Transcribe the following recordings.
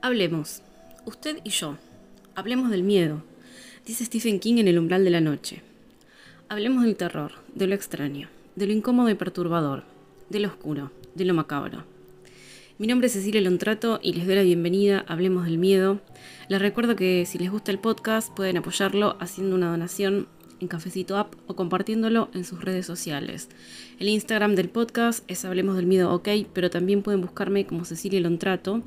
Hablemos, usted y yo. Hablemos del miedo, dice Stephen King en El umbral de la noche. Hablemos del terror, de lo extraño, de lo incómodo y perturbador, de lo oscuro, de lo macabro. Mi nombre es Cecilia Lontrato y les doy la bienvenida a Hablemos del Miedo. Les recuerdo que si les gusta el podcast pueden apoyarlo haciendo una donación en Cafecito App o compartiéndolo en sus redes sociales. El Instagram del podcast es Hablemos del Miedo OK, pero también pueden buscarme como Cecilia Lontrato.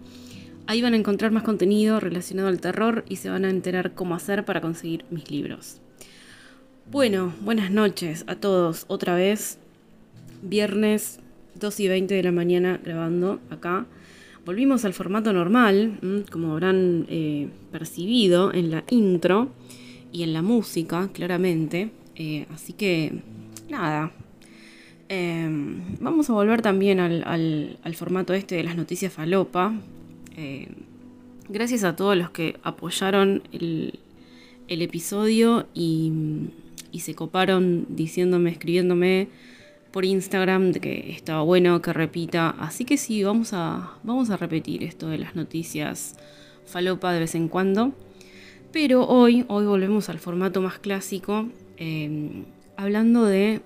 Ahí van a encontrar más contenido relacionado al terror y se van a enterar cómo hacer para conseguir mis libros. Bueno, buenas noches a todos otra vez. Viernes 2 y 20 de la mañana grabando acá. Volvimos al formato normal, como habrán eh, percibido en la intro y en la música, claramente. Eh, así que, nada. Em, vamos a volver también al, formato este de las noticias falopa. Eh, gracias a todos los que apoyaron el, episodio y, se coparon diciéndome, escribiéndome por Instagram de que estaba bueno que repita. Así que sí, vamos a, vamos a repetir esto de las noticias falopa de vez en cuando. Pero hoy, hoy volvemos al formato más clásico, em, hablando de...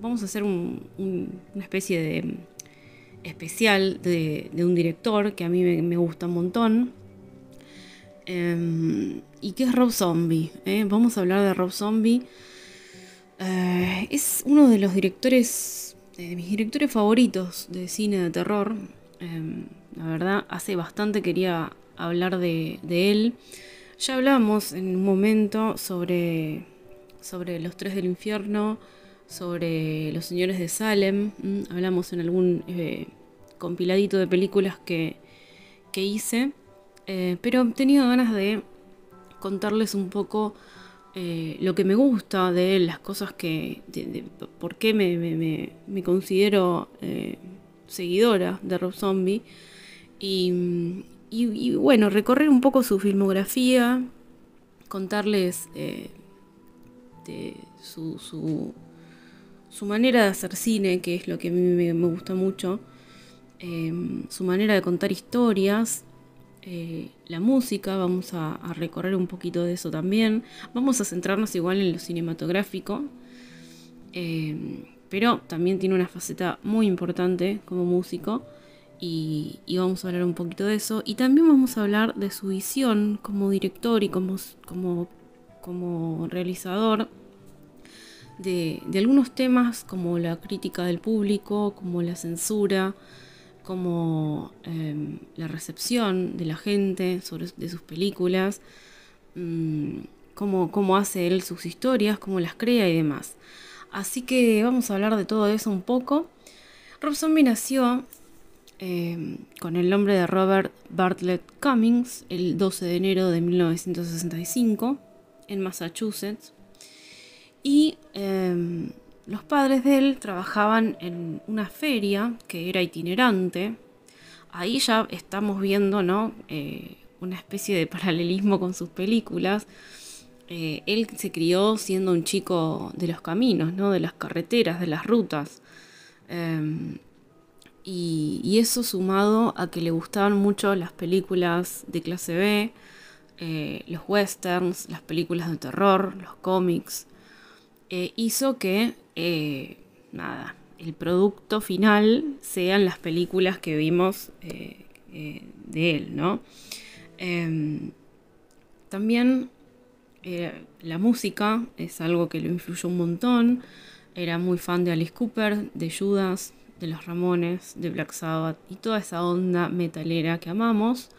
Vamos a hacer una especie de especial de, un director que a mí me, gusta un montón. Em, y que es Rob Zombie. ¿eh? Vamos a hablar de Rob Zombie. Eh, es uno de los directores, de mis directores favoritos de cine de terror. Em, la verdad, hace bastante quería hablar de, de él. Ya hablamos en un momento sobre, sobre los tres del infierno, sobre los señores de Salem. Hablamos en algún eh, compiladito de películas que, hice. Eh, pero he tenido ganas de contarles un poco eh, lo que me gusta de él, las cosas que. por qué me, considero seguidora de Rob Zombie. Y, y, bueno, recorrer un poco su filmografía, contarles de su, su, manera de hacer cine, que es lo que a mí me, gusta mucho, em, su manera de contar historias, eh, la música, vamos a, recorrer un poquito de eso también, vamos a centrarnos igual en lo cinematográfico, em, pero también tiene una faceta muy importante como músico y, vamos a hablar un poquito de eso. Y también vamos a hablar de su visión como director y como, como, como realizador de, algunos temas como la crítica del público, como la censura, como em, la recepción de la gente sobre, de sus películas, mm, cómo, cómo hace él sus historias, cómo las crea y demás. Así que vamos a hablar de todo eso un poco. Rob Zombie nació Em, con el nombre de Robert Bartlett Cummings el 12 de enero de 1965 en Massachusetts. Y em, los padres de él trabajaban en una feria que era itinerante. Ahí ya estamos viendo ¿no? Eh, una especie de paralelismo con sus películas. Eh, él se crió siendo un chico de los caminos, ¿no? de las carreteras, de las rutas. Em, y, eso sumado a que le gustaban mucho las películas de clase B, eh, los westerns, las películas de terror, los cómics, eh, hizo que, eh, nada, el producto final sean las películas que vimos de él, ¿no? Em, también la música es algo que lo influyó un montón. Era muy fan de Alice Cooper, de Judas, de los Ramones, de Black Sabbath y toda esa onda metalera que amamos.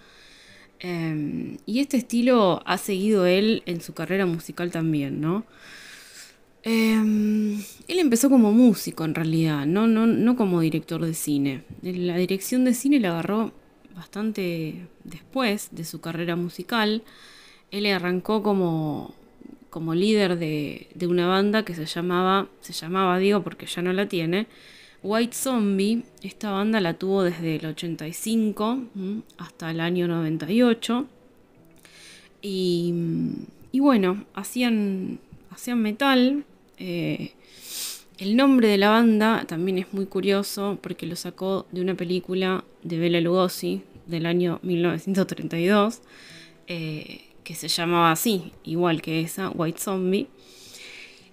Em, y este estilo ha seguido él en su carrera musical también, ¿no? Em, él empezó como músico en realidad, ¿no? No, no como director de cine. La dirección de cine la agarró bastante después de su carrera musical. Él arrancó como, como líder de, de una banda que se llamaba, se llamaba, digo porque ya no la tiene, White Zombie, esta banda la tuvo desde el 85 hasta el año 98. Y, y bueno, hacían, hacían metal. Eh, el nombre de la banda también es muy curioso porque lo sacó de una película de Bela Lugosi, del año 1932, eh, que se llamaba así, igual que esa, White Zombie.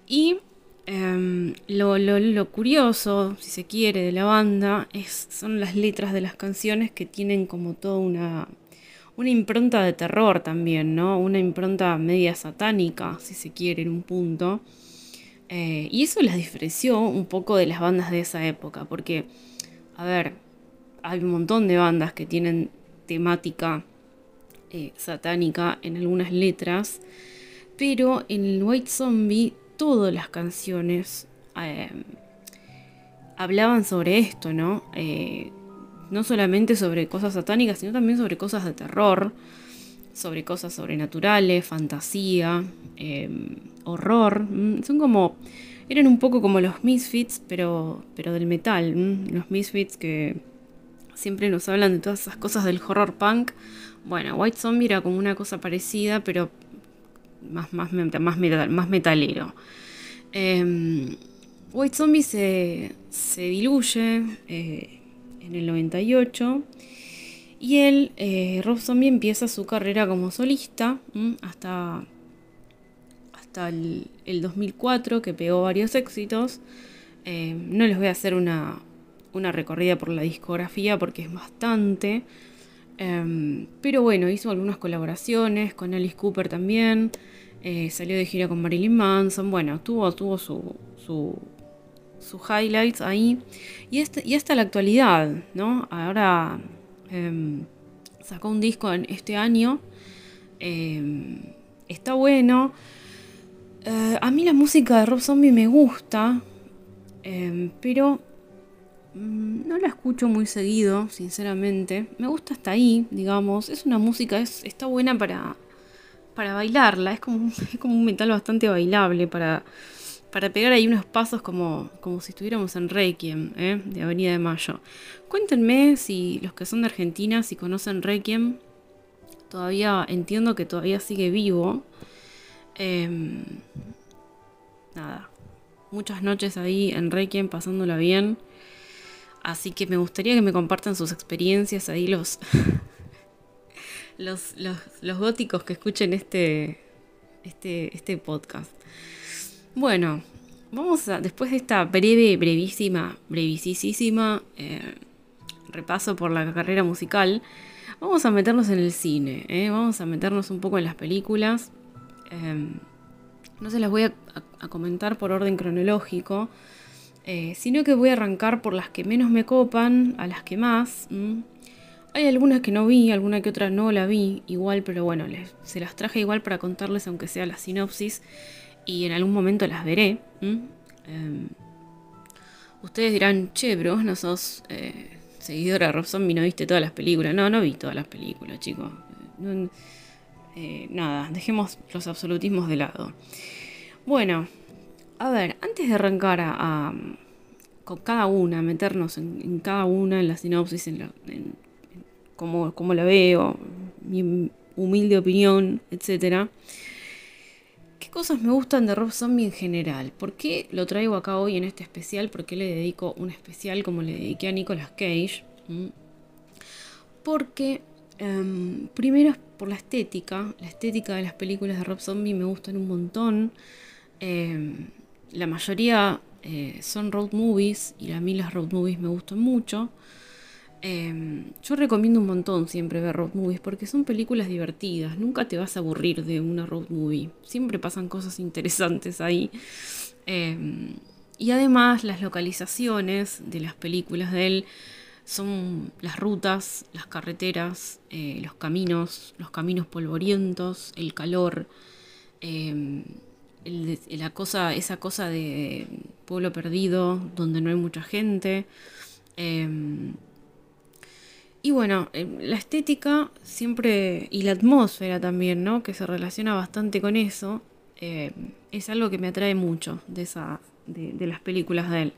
Y em, lo, curioso, si se quiere, de la banda es, son las letras de las canciones que tienen como toda una, una impronta de terror también, ¿no? Una impronta media satánica, si se quiere, en un punto. Eh, y eso las diferenció un poco de las bandas de esa época, porque, a ver, hay un montón de bandas que tienen temática eh, satánica en algunas letras, pero en el White Zombie todas las canciones eh, hablaban sobre esto, ¿no? no solamente sobre cosas satánicas, sino también sobre cosas de terror, sobre cosas sobrenaturales, fantasía, em, horror. Son como. Eran un poco como los Misfits, pero, pero del metal. Los Misfits que siempre nos hablan de todas esas cosas del horror punk. Bueno, White Zombie era como una cosa parecida, pero más, más, más, más metalero. Em, White Zombie se, se diluye eh, en el 98 y él, eh, Rob Zombie, empieza su carrera como solista hasta, hasta el, 2004, que pegó varios éxitos. Eh, no les voy a hacer una, recorrida por la discografía porque es bastante. Em, pero bueno, hizo algunas colaboraciones con Alice Cooper también. Eh, salió de gira con Marilyn Manson. Bueno, tuvo, tuvo su, su, highlights ahí. Y, este, y hasta la actualidad, ¿no? Ahora Em, sacó un disco en este año. Em, está bueno. Eh, a mí la música de Rob Zombie me gusta, em, pero mm, no la escucho muy seguido, sinceramente. Me gusta hasta ahí, digamos. Es una música, es, está buena para, para bailarla. Es como, es como un metal bastante bailable para para pegar ahí unos pasos como, como si estuviéramos en Requiem, ¿eh? de Avenida de Mayo. Cuéntenme si los que son de Argentina, si conocen Requiem, todavía entiendo que todavía sigue vivo. Em, nada, muchas noches ahí en Requiem pasándola bien. Así que me gustaría que me compartan sus experiencias ahí los, los, los, góticos que escuchen este, este, este podcast. Bueno, vamos a, después de esta breve, brevísima, brevísima eh, repaso por la carrera musical, vamos a meternos en el cine, eh, vamos a meternos un poco en las películas. Em, no se las voy a, comentar por orden cronológico, eh, sino que voy a arrancar por las que menos me copan, a las que más. Hay algunas que no vi, alguna que otra no la vi, igual, pero bueno, se las traje igual para contarles, aunque sea la sinopsis y en algún momento las veré. Em, ustedes dirán, che, bro, no sos eh, seguidora de Rob Zombie, no viste todas las películas. No, no vi todas las películas, chicos. Eh, nada, dejemos los absolutismos de lado. Bueno, a ver, antes de arrancar a, con cada una, meternos en, cada una, en la sinopsis, en, cómo, cómo, la veo, mi humilde opinión, etcétera cosas me gustan de Rob Zombie en general? ¿Por qué lo traigo acá hoy en este especial? ¿Por qué le dedico un especial como le dediqué a Nicolas Cage? ¿Mm? Porque em, primero es por la estética. La estética de las películas de Rob Zombie me gustan un montón. Em, la mayoría eh, son road movies y a mí las road movies me gustan mucho. Em, yo recomiendo un montón siempre ver road movies porque son películas divertidas. Nunca te vas a aburrir de una road movie. Siempre pasan cosas interesantes ahí. Em, y además las localizaciones de las películas de él son las rutas, las carreteras, eh, los caminos, los caminos polvorientos, el calor, em, la cosa, esa cosa de pueblo perdido donde no hay mucha gente. Y bueno, em, la estética siempre, y la atmósfera también, ¿no? Que se relaciona bastante con eso, em, es algo que me atrae mucho de, esa, de, las películas de él.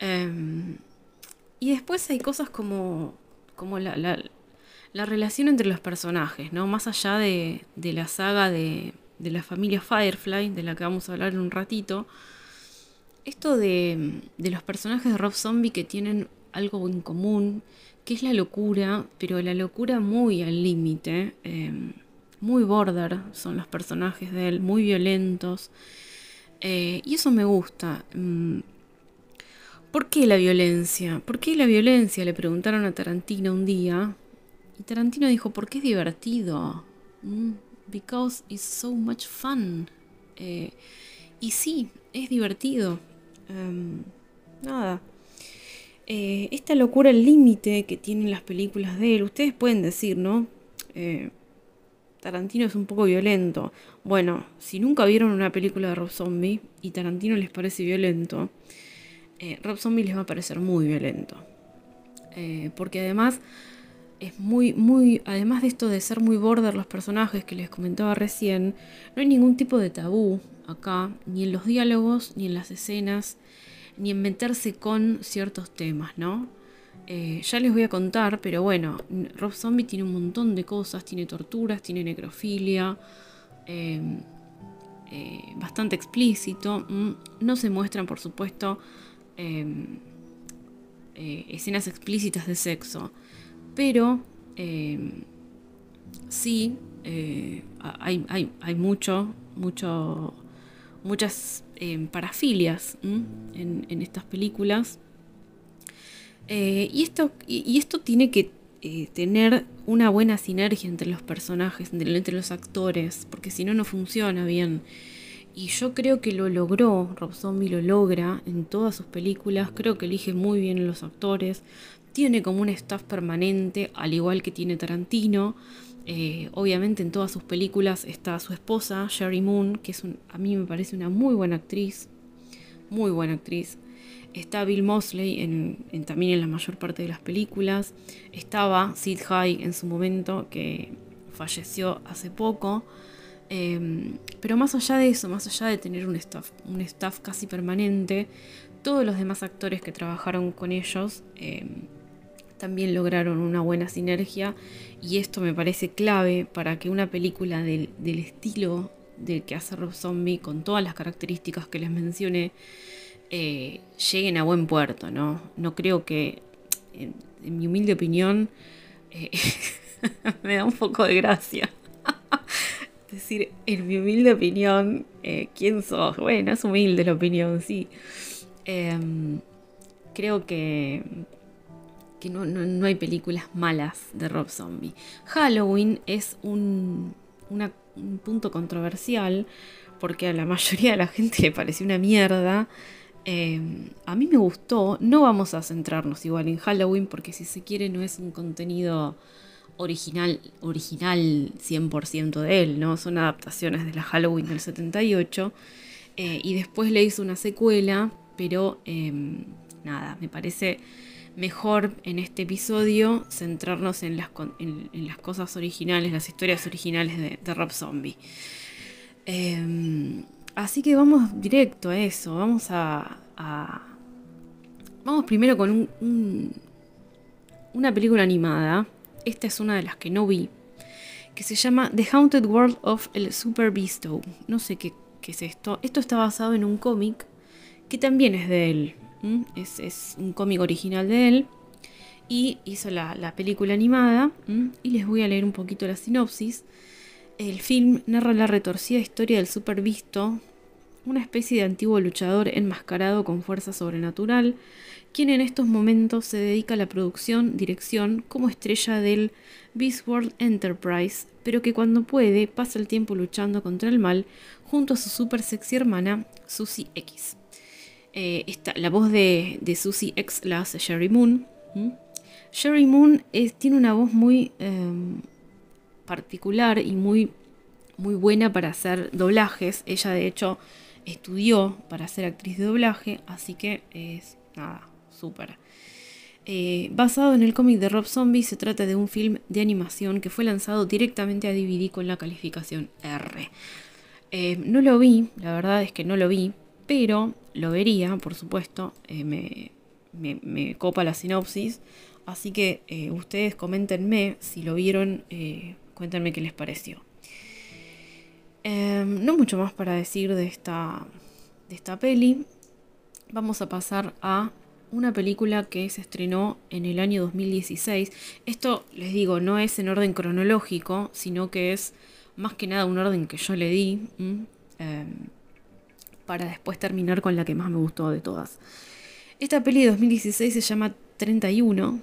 Em, y después hay cosas como, como la, la, relación entre los personajes, ¿no? Más allá de, de la saga de, de, la familia Firefly, de la que vamos a hablar en un ratito, esto de, de los personajes de Rob Zombie que tienen algo en común, que es la locura, pero la locura muy al límite, em, muy border son los personajes de él, muy violentos, eh, y eso me gusta. Mm, ¿Por qué la violencia? ¿Por qué la violencia? Le preguntaron a Tarantino un día, y Tarantino dijo, porque es divertido. Mm, because it's so much fun. Eh, y sí, es divertido. Em, nada. Eh, esta locura límite que tienen las películas de él, ustedes pueden decir, ¿no? Eh, Tarantino es un poco violento. Bueno, si nunca vieron una película de Rob Zombie y Tarantino les parece violento, Rob Zombie les va a parecer muy violento. porque además es muy, muy, además de esto de ser muy border los personajes que les comentaba recién, no hay ningún tipo de tabú acá, ni en los diálogos, ni en las escenas, ni en meterse con ciertos temas, ¿no? Eh, ya les voy a contar, pero bueno, Rob Zombie tiene un montón de cosas, tiene torturas, tiene necrofilia, em, eh, bastante explícito, mm, no se muestran, por supuesto, em, eh, escenas explícitas de sexo pero em, sí, eh, hay, hay, mucho, mucho, muchas em, parafilias en, estas películas. Eh, y, esto, y, esto tiene que eh, tener una buena sinergia entre los personajes, entre, los actores, porque si no, no funciona bien. Y yo creo que lo logró, Rob Zombie lo logra en todas sus películas, creo que elige muy bien los actores, tiene como un staff permanente, al igual que tiene Tarantino. Eh, obviamente en todas sus películas está su esposa, Sherry Moon, que es a mí me parece una muy buena actriz. Muy buena actriz. Está Bill Mosley en, también en la mayor parte de las películas. Estaba Sid High en su momento, que falleció hace poco. Em, pero más allá de eso, más allá de tener un staff, un staff casi permanente, todos los demás actores que trabajaron con ellos em, también lograron una buena sinergia y esto me parece clave para que una película del, estilo del que hace Rob Zombie, con todas las características que les mencioné, eh, lleguen a buen puerto, ¿no? No creo que, en, mi humilde opinión, eh, me da un poco de gracia. es decir, en mi humilde opinión, eh, ¿quién sos? Bueno, es humilde la opinión, sí. Em, creo que que no, hay películas malas de Rob Zombie. Halloween es un, punto controversial porque a la mayoría de la gente le pareció una mierda. Em, a mí me gustó, no vamos a centrarnos igual en Halloween porque si se quiere no es un contenido original, original 100% de él, ¿no? Son adaptaciones de la Halloween del 78 eh, y después le hizo una secuela, pero em, nada, me parece mejor en este episodio centrarnos en las, en, las cosas originales, las historias originales de, Rob Zombie. Em, así que vamos directo a eso, vamos a... vamos primero con una película animada. Esta es una de las que no vi, que se llama The Haunted World of El Super Beasto. No sé qué, qué es esto. Esto está basado en un cómic que también es de él. Es, un cómic original de él. Y hizo la, película animada. Y les voy a leer un poquito la sinopsis. El film narra la retorcida historia del super visto, una especie de antiguo luchador enmascarado con fuerza sobrenatural, quien en estos momentos se dedica a la producción, dirección como estrella del Beast World Enterprise, pero que cuando puede pasa el tiempo luchando contra el mal junto a su super sexy hermana Susie X. Eh, la voz de, Susie X la Sherry Moon. Sherry Moon tiene una voz muy em, particular y muy, muy buena para hacer doblajes. Ella de hecho estudió para ser actriz de doblaje, así que es nada, súper. Eh, basado en el cómic de Rob Zombie, se trata de un film de animación que fue lanzado directamente a DVD con la calificación R. Eh, no lo vi, la verdad es que no lo vi, pero lo vería, por supuesto, eh, me, copa la sinopsis, así que eh, ustedes coméntenme si lo vieron, eh, cuéntenme qué les pareció. Em, no mucho más para decir de esta, de esta peli, vamos a pasar a una película que se estrenó en el año 2016. Esto, les digo, no es en orden cronológico, sino que es más que nada un orden que yo le di para después terminar con la que más me gustó de todas. Esta peli de 2016 se llama 31.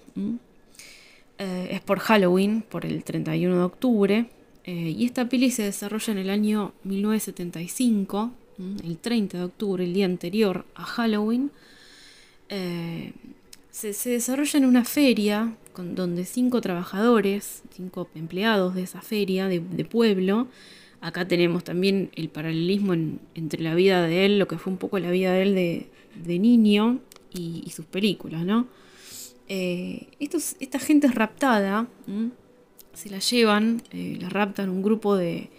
Eh, es por Halloween, por el 31 de octubre. Eh, y esta peli se desarrolla en el año 1975, el 30 de octubre, el día anterior a Halloween. Eh, se, desarrolla en una feria donde cinco trabajadores, cinco empleados de esa feria de, pueblo, acá tenemos también el paralelismo entre la vida de él, lo que fue un poco la vida de él de, niño y, sus películas, ¿no? Eh, esta gente es raptada, se la llevan, eh, la raptan un grupo de,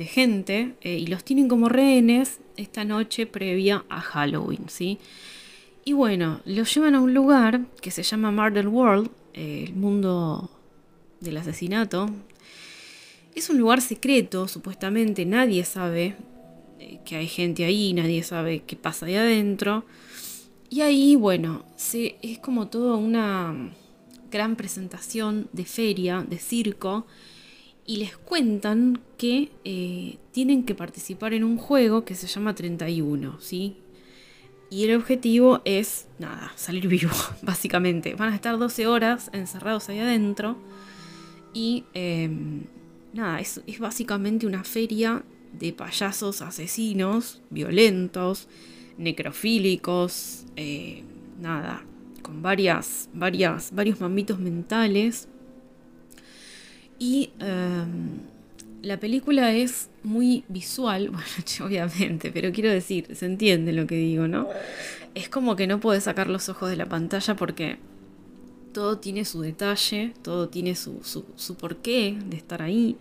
gente eh, y los tienen como rehenes esta noche previa a Halloween, ¿sí? Y bueno, los llevan a un lugar que se llama Murder World, el mundo del asesinato. Es un lugar secreto, supuestamente nadie sabe que hay gente ahí, nadie sabe qué pasa ahí adentro. Y ahí, bueno, es como toda una gran presentación de feria, de circo, y les cuentan que eh, tienen que participar en un juego que se llama 31, ¿sí? Y el objetivo es, nada, salir vivo, básicamente. Van a estar 12 horas encerrados ahí adentro. Y em, nada, es, básicamente una feria de payasos asesinos, violentos, necrofílicos, eh, nada, con varias, varias, varios mamitos mentales. Y em, la película es muy visual, bueno, obviamente, pero quiero decir, se entiende lo que digo, ¿no? Es como que no puedes sacar los ojos de la pantalla porque todo tiene su detalle, todo tiene su, su, su porqué de estar ahí.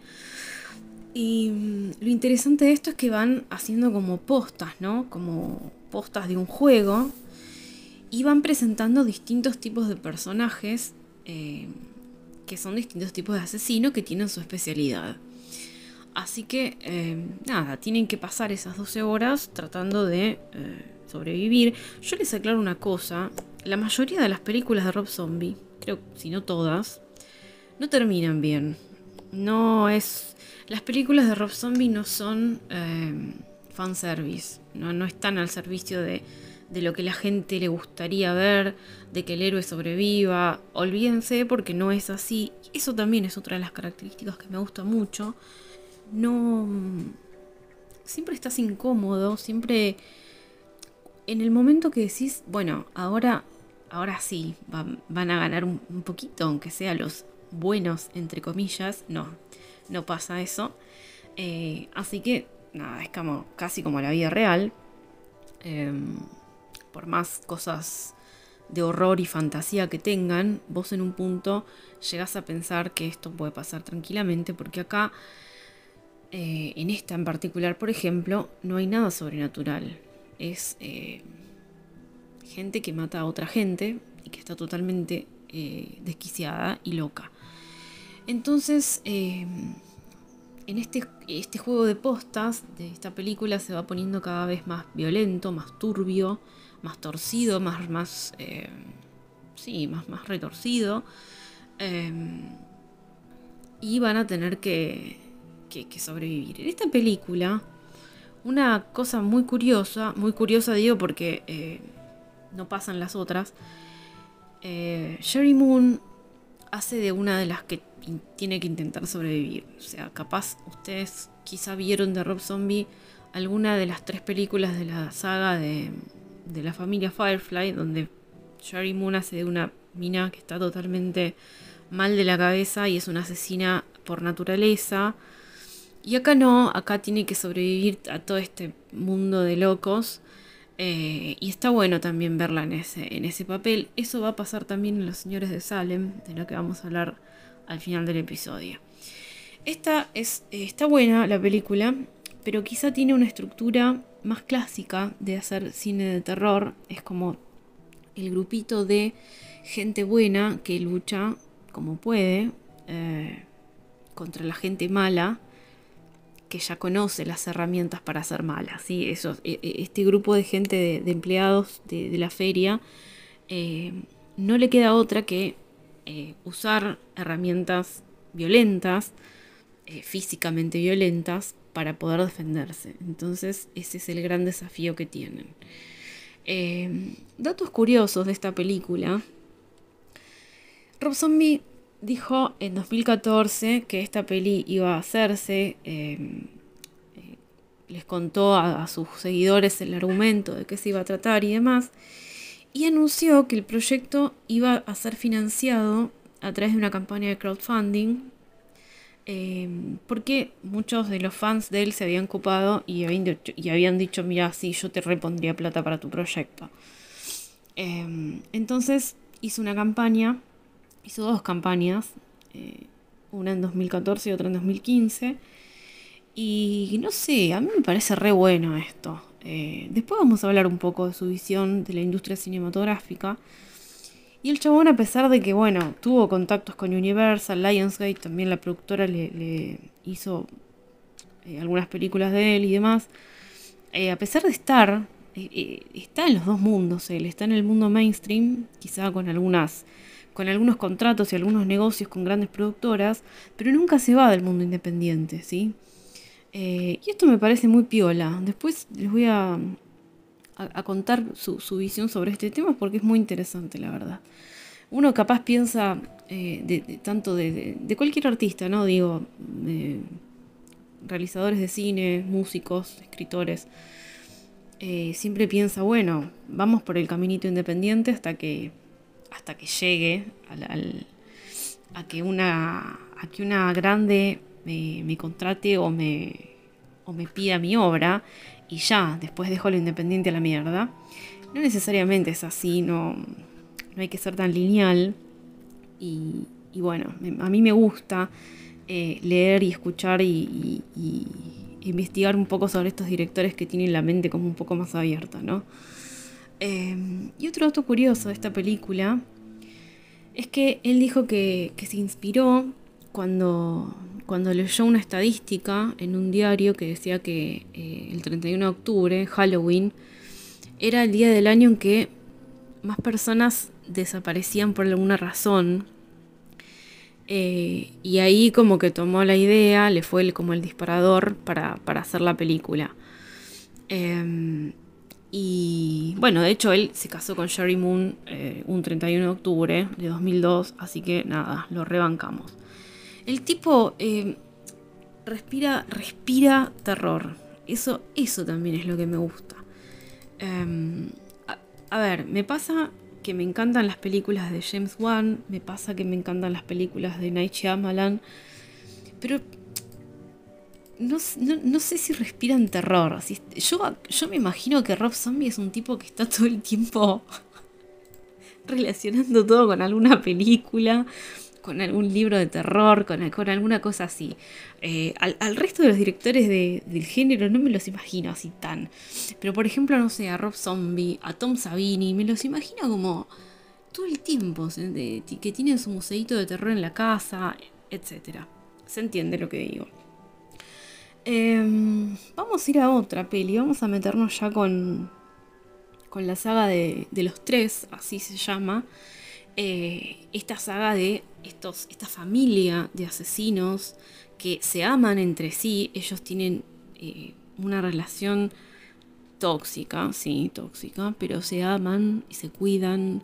Y mm, lo interesante de esto es que van haciendo como postas, ¿no? Como postas de un juego. Y van presentando distintos tipos de personajes eh, que son distintos tipos de asesinos que tienen su especialidad. Así que, eh, nada, tienen que pasar esas 12 horas tratando de eh, sobrevivir. Yo les aclaro una cosa. La mayoría de las películas de Rob Zombie, creo, si no todas, no terminan bien. No es las películas de Rob Zombie no son eh, fanservice, no, no están al servicio de, de lo que la gente le gustaría ver, de que el héroe sobreviva. Olvídense porque no es así. Eso también es otra de las características que me gusta mucho. No. Siempre estás incómodo, siempre. En el momento que decís, bueno, ahora, ahora sí, van, a ganar un, poquito, aunque sea los buenos, entre comillas, no, no pasa eso. Eh, así que, nada, es como, casi como la vida real. Em, por más cosas de horror y fantasía que tengan, vos en un punto llegás a pensar que esto puede pasar tranquilamente, porque acá, eh, en esta en particular, por ejemplo, no hay nada sobrenatural. Es eh, gente que mata a otra gente y que está totalmente desquiciada y loca. Entonces, em, en este, este juego de postas de esta película se va poniendo cada vez más violento, más turbio, más torcido, más, más, em, sí, más, más retorcido. Em, y van a tener que, que, sobrevivir. En esta película, una cosa muy curiosa, muy curiosa digo porque eh, no pasan las otras, eh, Sherry Moon hace de una de las que tiene que intentar sobrevivir. O sea, capaz ustedes quizá vieron de Rob Zombie alguna de las tres películas de la saga de, de la familia Firefly, donde Sherry Moon hace de una mina que está totalmente mal de la cabeza y es una asesina por naturaleza. Y acá no, acá tiene que sobrevivir a todo este mundo de locos. Eh, y está bueno también verla en ese, en ese papel. Eso va a pasar también en Los Señores de Salem, de lo que vamos a hablar al final del episodio. Esta es, eh, está buena la película, pero quizá tiene una estructura más clásica de hacer cine de terror. Es como el grupito de gente buena que lucha como puede eh, contra la gente mala que ya conoce las herramientas para ser mala. ¿sí? Eso, e, e, este grupo de gente de, empleados de, la feria eh, no le queda otra que eh, usar herramientas violentas, físicamente violentas, para poder defenderse. Entonces ese es el gran desafío que tienen. datos curiosos de esta película. Rob Zombie dijo en 2014 que esta peli iba a hacerse les contó a, sus seguidores el argumento de qué se iba a tratar y demás, y anunció que el proyecto iba a ser financiado a través de una campaña de crowdfunding, eh, porque muchos de los fans de él se habían ocupado y habían, dicho, mira, sí, yo te repondría plata para tu proyecto. Eh, entonces hizo una campaña, hizo dos campañas, eh, una en 2014 y otra en 2015, y no sé, a mí me parece re bueno esto. Eh, después vamos a hablar un poco de su visión de la industria cinematográfica. Y el chabón, a pesar de que, bueno, tuvo contactos con Universal, Lionsgate, también la productora le, hizo eh, algunas películas de él y demás. A pesar de estar, está en los dos mundos él, está en el mundo mainstream, quizá con algunas con algunos contratos y algunos negocios con grandes productoras, pero nunca se va del mundo independiente, ¿sí? Eh, y esto me parece muy piola. Después les voy a, a, contar su, visión sobre este tema porque es muy interesante, la verdad. Uno capaz piensa eh, de, tanto de, cualquier artista, ¿no? Digo, realizadores de cine, músicos, escritores. Eh, siempre piensa, bueno, vamos por el caminito independiente hasta que, hasta que llegue a que una, a que una grande me, contrate o me, o me pida mi obra y ya, después dejo lo independiente a la mierda. No necesariamente es así, no, no hay que ser tan lineal. Y, bueno, a mí me gusta eh, leer y escuchar y, investigar un poco sobre estos directores que tienen la mente como un poco más abierta, ¿no? Eh, y otro dato curioso de esta película es que él dijo que, se inspiró cuando cuando leyó una estadística en un diario que decía que eh, el 31 de octubre, Halloween, era el día del año en que más personas desaparecían por alguna razón. Eh, y ahí como que tomó la idea, le fue como el disparador para, hacer la película. Em, y bueno, de hecho él se casó con Sherry Moon eh, un 31 de octubre de 2002, así que nada, lo rebancamos. El tipo eh, respira, respira terror. Eso, eso también es lo que me gusta. Em, a, ver, me pasa que me encantan las películas de James Wan, me pasa que me encantan las películas de Night Shyamalan, pero no, sé si respiran terror. yo, yo me imagino que Rob Zombie es un tipo que está todo el tiempo relacionando todo con alguna película con algún libro de terror, con, con alguna cosa así. Eh, al, resto de los directores del género no me los imagino así tan. Pero por ejemplo, no sé, a Rob Zombie, a Tom Savini, me los imagino como todo el tiempo, que tienen su museito de terror en la casa, etc. Se entiende lo que digo. Em, vamos a ir a otra peli, vamos a meternos ya con, con la saga de, de los tres, así se llama. Eh, esta saga de estos, esta familia de asesinos que se aman entre sí, ellos tienen eh, una relación tóxica, sí, tóxica, pero se aman y se cuidan.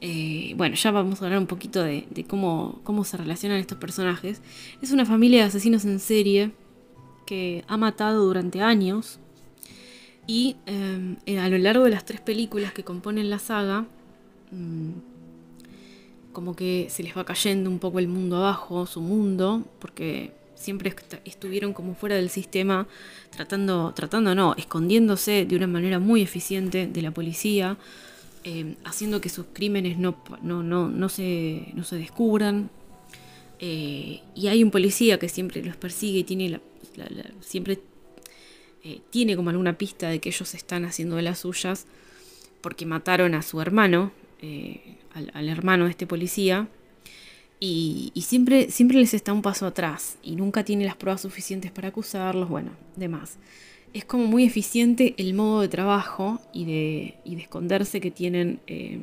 Eh, bueno, ya vamos a hablar un poquito de, cómo, cómo, se relacionan estos personajes. Es una familia de asesinos en serie que ha matado durante años y a lo largo de las tres películas que componen la saga, mm, como que se les va cayendo un poco el mundo abajo, su mundo, porque siempre estuvieron como fuera del sistema, tratando, tratando no, escondiéndose de una manera muy eficiente de la policía, eh, haciendo que sus crímenes no, no, no, no, se, se descubran. Eh, y hay un policía que siempre los persigue y tiene siempre eh, tiene como alguna pista de que ellos están haciendo de las suyas porque mataron a su hermano al, hermano de este policía, y, siempre, siempre les está un paso atrás y nunca tiene las pruebas suficientes para acusarlos, bueno, demás. Es como muy eficiente el modo de trabajo y de, y de esconderse que tienen eh,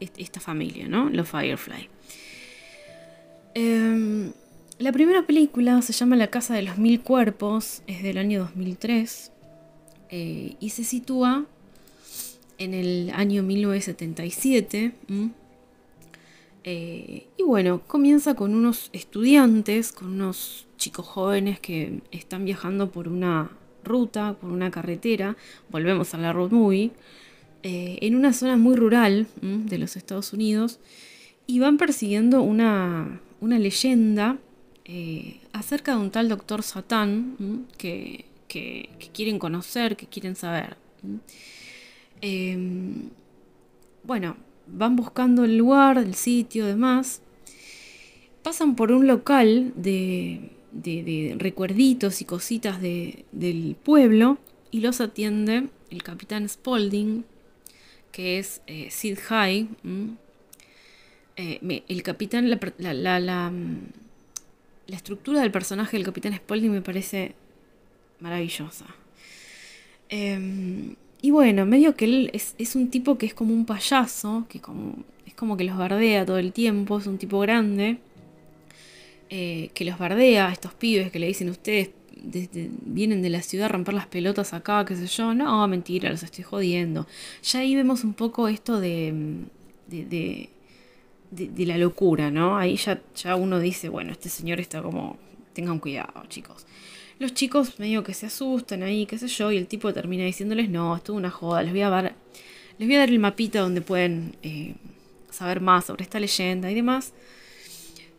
esta familia, ¿no? Los Firefly. Em, la primera película se llama La Casa de los Mil Cuerpos, es del año 2003 eh, y se sitúa en el año 1977. Eh, y bueno, comienza con unos estudiantes, con unos chicos jóvenes que están viajando por una ruta, por una carretera, volvemos a la road movie, eh, en una zona muy rural de los Estados Unidos y van persiguiendo una, una leyenda eh, acerca de un tal doctor Satán que, quieren conocer, que quieren saber. Em, bueno, van buscando el lugar, el sitio, demás. Pasan por un local de, recuerditos y cositas del pueblo y los atiende el capitán Spaulding, que es eh, Sid High. Eh, el capitán, la, mm, estructura del personaje del capitán Spaulding me parece maravillosa. Em, y bueno, medio que él es, un tipo que es como un payaso, que como, es como que los bardea todo el tiempo, es un tipo grande, eh, que los bardea a estos pibes que le dicen ustedes vienen de la ciudad a romper las pelotas acá, qué sé yo. No, mentira, los estoy jodiendo. Ya ahí vemos un poco esto de, de, de, la locura, ¿no? Ahí ya, ya uno dice, bueno, este señor está como, tengan cuidado, chicos. Los chicos medio que se asustan ahí, qué sé yo, y el tipo termina diciéndoles, no, esto es una joda, les voy a dar, les voy a dar el mapita donde pueden eh, saber más sobre esta leyenda y demás.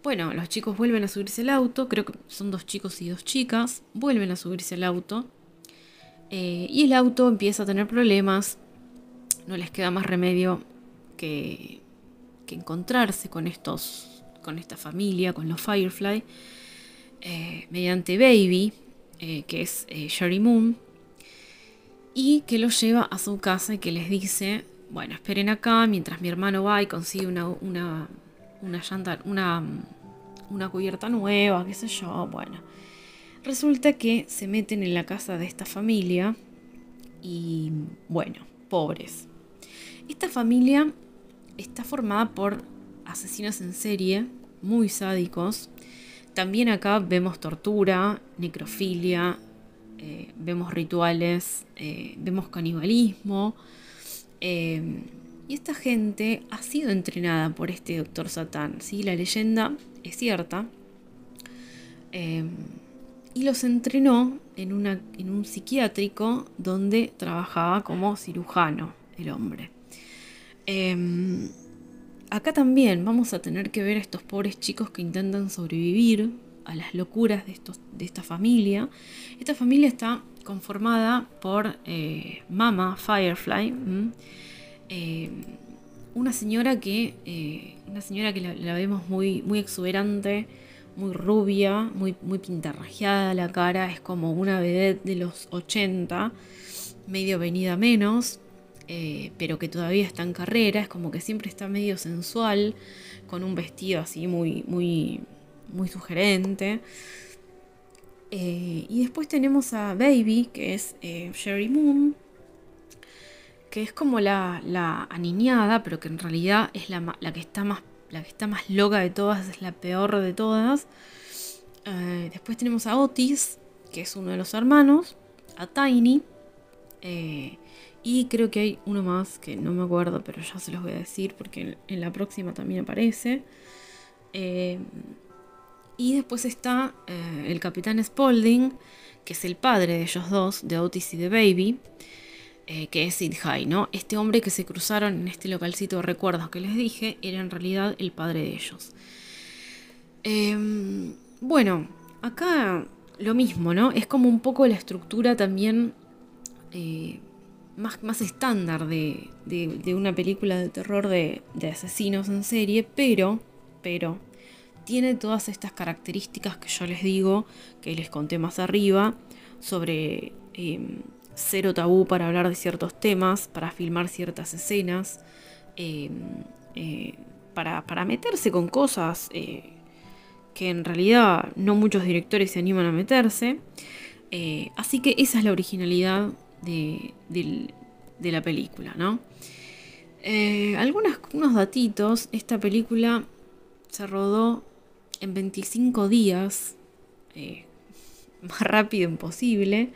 Bueno, los chicos vuelven a subirse al auto, creo que son dos chicos y dos chicas, vuelven a subirse al auto. Eh, y el auto empieza a tener problemas, no les queda más remedio que, encontrarse con estos, con esta familia, con los Firefly, eh, mediante Baby, eh, que es Sherry Moon, y que los lleva a su casa y que les dice, bueno, esperen acá mientras mi hermano va y consigue una, una una llanta, una, una cubierta nueva, qué sé yo, bueno. Resulta que se meten en la casa de esta familia y, bueno, pobres. Esta familia está formada por asesinos en serie, muy sádicos. También acá vemos tortura, necrofilia, eh, vemos rituales, eh, vemos canibalismo. Eh, y esta gente ha sido entrenada por este doctor Satán. ¿sí? La leyenda es cierta. Y los entrenó en, en un psiquiátrico donde trabajaba como cirujano el hombre. Em, acá también vamos a tener que ver a estos pobres chicos que intentan sobrevivir a las locuras de, estos, de esta familia. Esta familia está conformada por eh, Mama Firefly. Eh, una señora que, eh, una señora que la, vemos muy, muy exuberante, muy rubia, muy, muy pintarrajeada la cara, es como una vedette de los 80, medio venida menos, eh, pero que todavía está en carrera, es como que siempre está medio sensual, con un vestido así muy, muy, muy sugerente. y después tenemos a Baby, que es Sherry Moon, que es como la, la aniñada, pero que en realidad es la, la, que está más, la que está más loca de todas, es la peor de todas. Eh, después tenemos a Otis, que es uno de los hermanos, a Tiny, eh, y creo que hay uno más que no me acuerdo, pero ya se los voy a decir porque en, la próxima también aparece. Eh, y después está el capitán Spaulding, que es el padre de ellos dos, de Otis y de Baby. Eh, que es Sid High, ¿no? Este hombre que se cruzaron en este localcito de recuerdos que les dije era en realidad el padre de ellos. Em, bueno, acá lo mismo, ¿no? Es como un poco la estructura también eh, más, más estándar de, una película de terror de, asesinos en serie, pero, pero tiene todas estas características que yo les digo, que les conté más arriba, sobre em, cero tabú para hablar de ciertos temas, para filmar ciertas escenas, em, eh, para, meterse con cosas eh, que en realidad no muchos directores se animan a meterse. Eh, así que esa es la originalidad de, la película, ¿no? Eh, algunos datitos. Esta película se rodó en 25 días. Eh, más rápido imposible.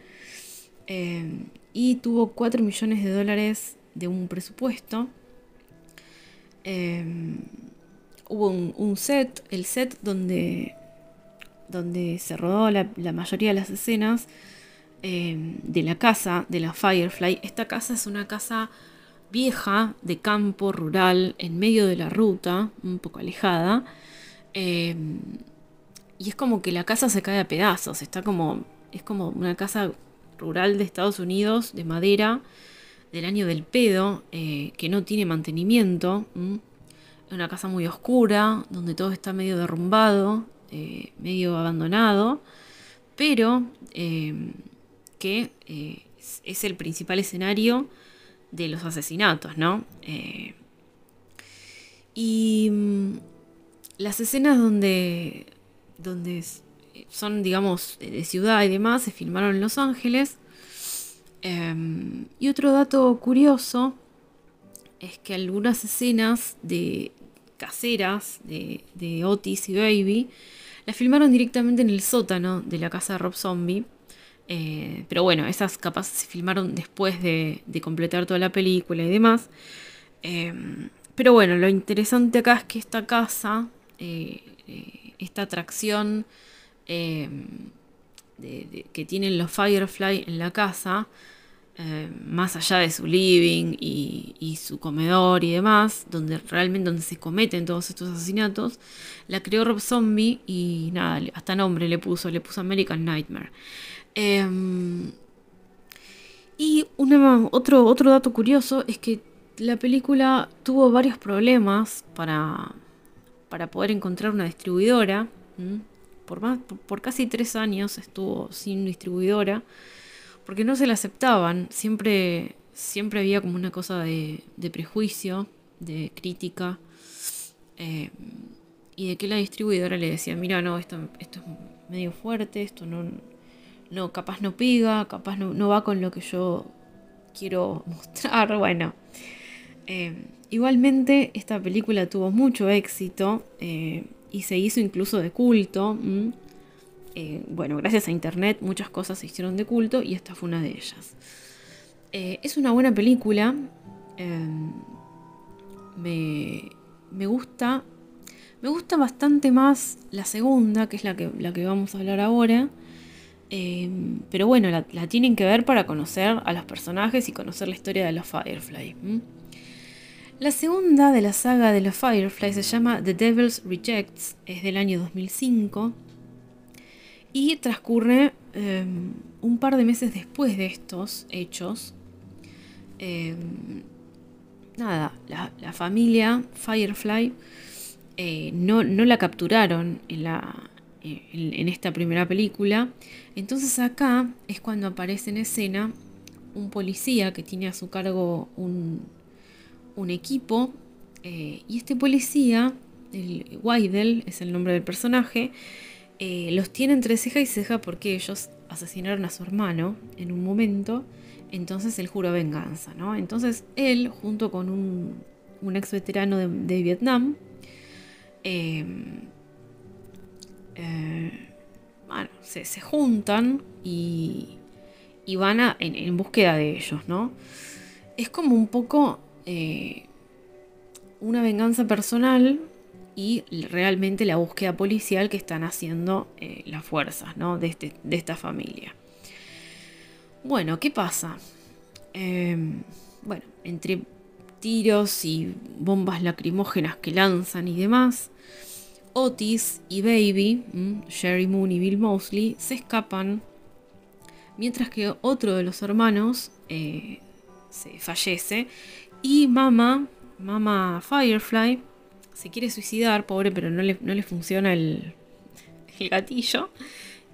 Eh, y tuvo 4 millones de dólares de un presupuesto. hubo un, set, el set donde, donde se rodó la mayoría de las escenas de la casa de la Firefly. Esta casa es una casa vieja, de campo, rural, en medio de la ruta, un poco alejada. Eh, y es como que la casa se cae a pedazos, está como, es como una casa rural de Estados Unidos, de madera, del año del pedo, eh, que no tiene mantenimiento. Es una casa muy oscura, donde todo está medio derrumbado, eh, medio abandonado, pero que es el principal escenario de los asesinatos, ¿no? Eh, y mm, las escenas donde, donde son, digamos, de ciudad y demás, se filmaron en Los Ángeles. Em, y otro dato curioso es que algunas escenas de caseras de, de Otis y Baby las filmaron directamente en el sótano de la casa de Rob Zombie. Eh, pero bueno, esas capaz se filmaron después de, completar toda la película y demás. Em, pero bueno, lo interesante acá es que esta casa, eh, eh, esta atracción em, que tienen los Firefly en la casa, más allá de su living y, su comedor y demás, donde realmente donde se cometen todos estos asesinatos, la creó Rob Zombie y nada, hasta nombre le puso, le puso American Nightmare. Em, y otro, otro dato curioso es que la película tuvo varios problemas para, para poder encontrar una distribuidora. Por, más, por, casi tres años estuvo sin distribuidora porque no se la aceptaban. Siempre, siempre había como una cosa de, prejuicio, de crítica. Em, y de que la distribuidora le decía, mira, no, esto, esto es medio fuerte, esto no, no, capaz no pega, capaz no, va con lo que yo quiero mostrar. Bueno, eh, igualmente esta película tuvo mucho éxito eh, y se hizo incluso de culto. Eh, bueno, gracias a internet muchas cosas se hicieron de culto y esta fue una de ellas. es una buena película. Me, me, gusta. Me gusta bastante más la segunda, que es la que, la que vamos a hablar ahora. Em, pero bueno, la, tienen que ver para conocer a los personajes y conocer la historia de los Firefly. La segunda de la saga de los Firefly se llama The Devil's Rejects, es del año 2005 y transcurre em, un par de meses después de estos hechos. Em, nada, la, familia Firefly eh, no, no, la capturaron en la, en, esta primera película. Entonces acá es cuando aparece en escena un policía que tiene a su cargo un, equipo eh, y este policía, el Weidel es el nombre del personaje, eh, los tiene entre ceja y ceja porque ellos asesinaron a su hermano en un momento, entonces él juró venganza, ¿no? Entonces él, junto con un, un ex veterano de, Vietnam, eh, se, juntan y, van en, búsqueda de ellos, ¿no? Es como un poco eh, una venganza personal y realmente la búsqueda policial que están haciendo eh, las fuerzas ¿no? este, de, esta familia. Bueno, ¿qué pasa? bueno, entre tiros y bombas lacrimógenas que lanzan y demás, Otis y Baby, Sherry Moon y Bill Mosley, se escapan, mientras que otro de los hermanos eh, se fallece y Mama, Mama Firefly, se quiere suicidar, pobre, pero no le, funciona el, gatillo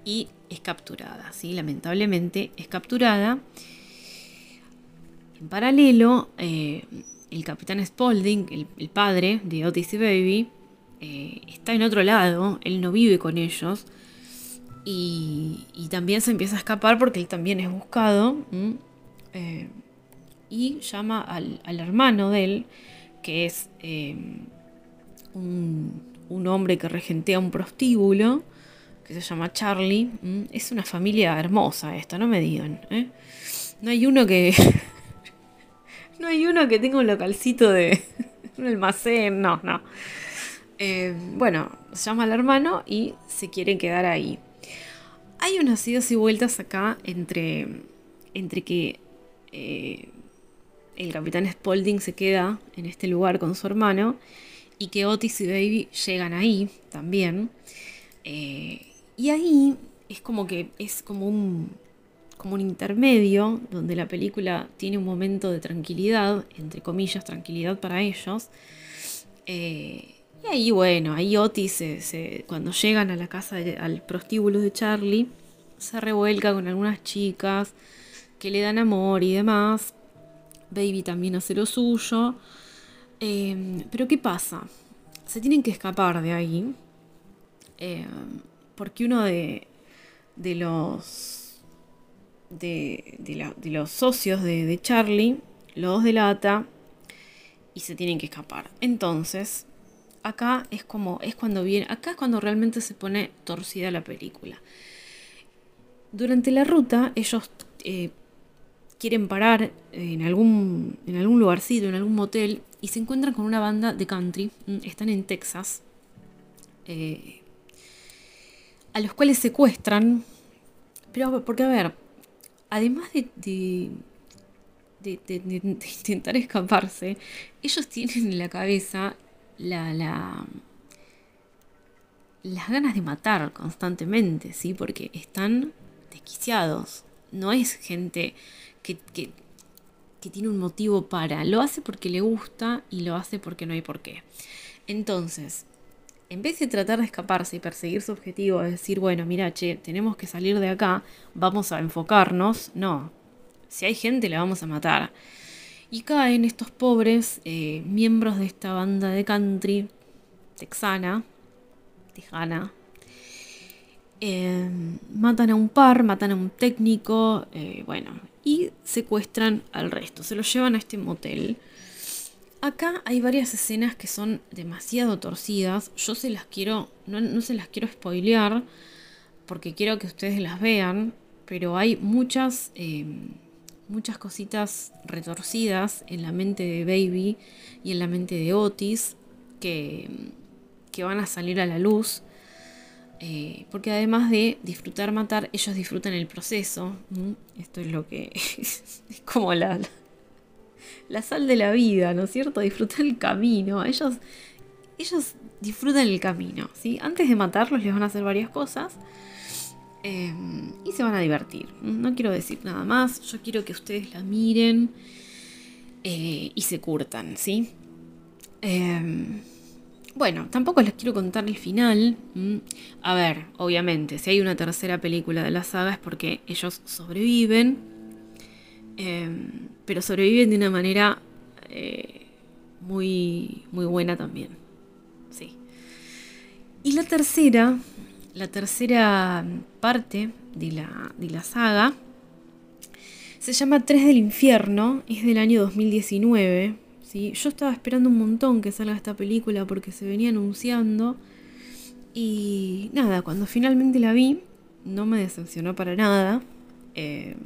y es capturada, ¿sí? lamentablemente es capturada. En paralelo, eh, el capitán Spaulding, el padre de Otis y Baby, eh, está en otro lado, él no vive con ellos. Y, también se empieza a escapar porque él también es buscado. Eh, y llama al, hermano de él, que es eh, un, hombre que regentea un prostíbulo, que se llama Charlie. Es una familia hermosa esta, no me digan. No hay uno que... no hay uno que tenga un localcito de un almacén, no, no. Eh, bueno, llama al hermano y se quiere quedar ahí. Hay unas idas y vueltas acá entre, entre que eh, el capitán Spaulding se queda en este lugar con su hermano y que Otis y Baby llegan ahí también. Eh, y ahí es como que es como un, como un intermedio donde la película tiene un momento de tranquilidad, entre comillas, tranquilidad para ellos. Y ahí, bueno, ahí Otis, cuando llegan a la casa, al prostíbulo de Charlie, se revuelca con algunas chicas que le dan amor y demás. Baby también hace lo suyo. Em, pero ¿qué pasa? Se tienen que escapar de ahí. Em, porque uno de, de los. De, de, los socios de, de Charlie los delata y se tienen que escapar. Entonces, acá es como, es cuando viene, acá es cuando realmente se pone torcida la película. Durante la ruta, ellos eh, quieren parar en algún, en algún lugarcito, en algún motel, y se encuentran con una banda de country. Mm, están en Texas. Eh, a los cuales secuestran. Pero, porque a ver, además de, de, de, intentar escaparse, ellos tienen en la cabeza la, la, las ganas de matar constantemente, ¿sí? Porque están desquiciados. No es gente que, que, tiene un motivo para. Lo hace porque le gusta y lo hace porque no hay por qué. Entonces, en vez de tratar de escaparse y perseguir su objetivo, es decir, bueno, mira, che, tenemos que salir de acá, vamos a enfocarnos, no. Si hay gente, la vamos a matar. Y caen estos pobres eh, miembros de esta banda de country texana, tejana, Em, matan a un par, matan a un técnico, eh, bueno, y secuestran al resto, se los llevan a este motel. Acá hay varias escenas que son demasiado torcidas, yo se las quiero, no, se las quiero spoilear, porque quiero que ustedes las vean, pero hay muchas, em, muchas cositas retorcidas en la mente de Baby y en la mente de Otis que, que van a salir a la luz eh, porque además de disfrutar matar, ellos disfrutan el proceso. Esto es lo que es como la, la, sal de la vida, ¿no es cierto? Disfrutar el camino. Ellos, ellos disfrutan el camino. ¿sí? Antes de matarlos les van a hacer varias cosas. Eh, y se van a divertir. No quiero decir nada más. Yo quiero que ustedes la miren eh, y se curtan, ¿sí? Bueno, tampoco les quiero contar el final. A ver, obviamente, si hay una tercera película de la saga es porque ellos sobreviven, em, pero sobreviven de una manera eh, muy, muy buena también. Sí. Y la tercera, la tercera parte de la, de la saga se llama Tres del Infierno, es del año 2019 yo estaba esperando un montón que salga esta película porque se venía anunciando. Y nada, cuando finalmente la vi, no me decepcionó para nada. Eh,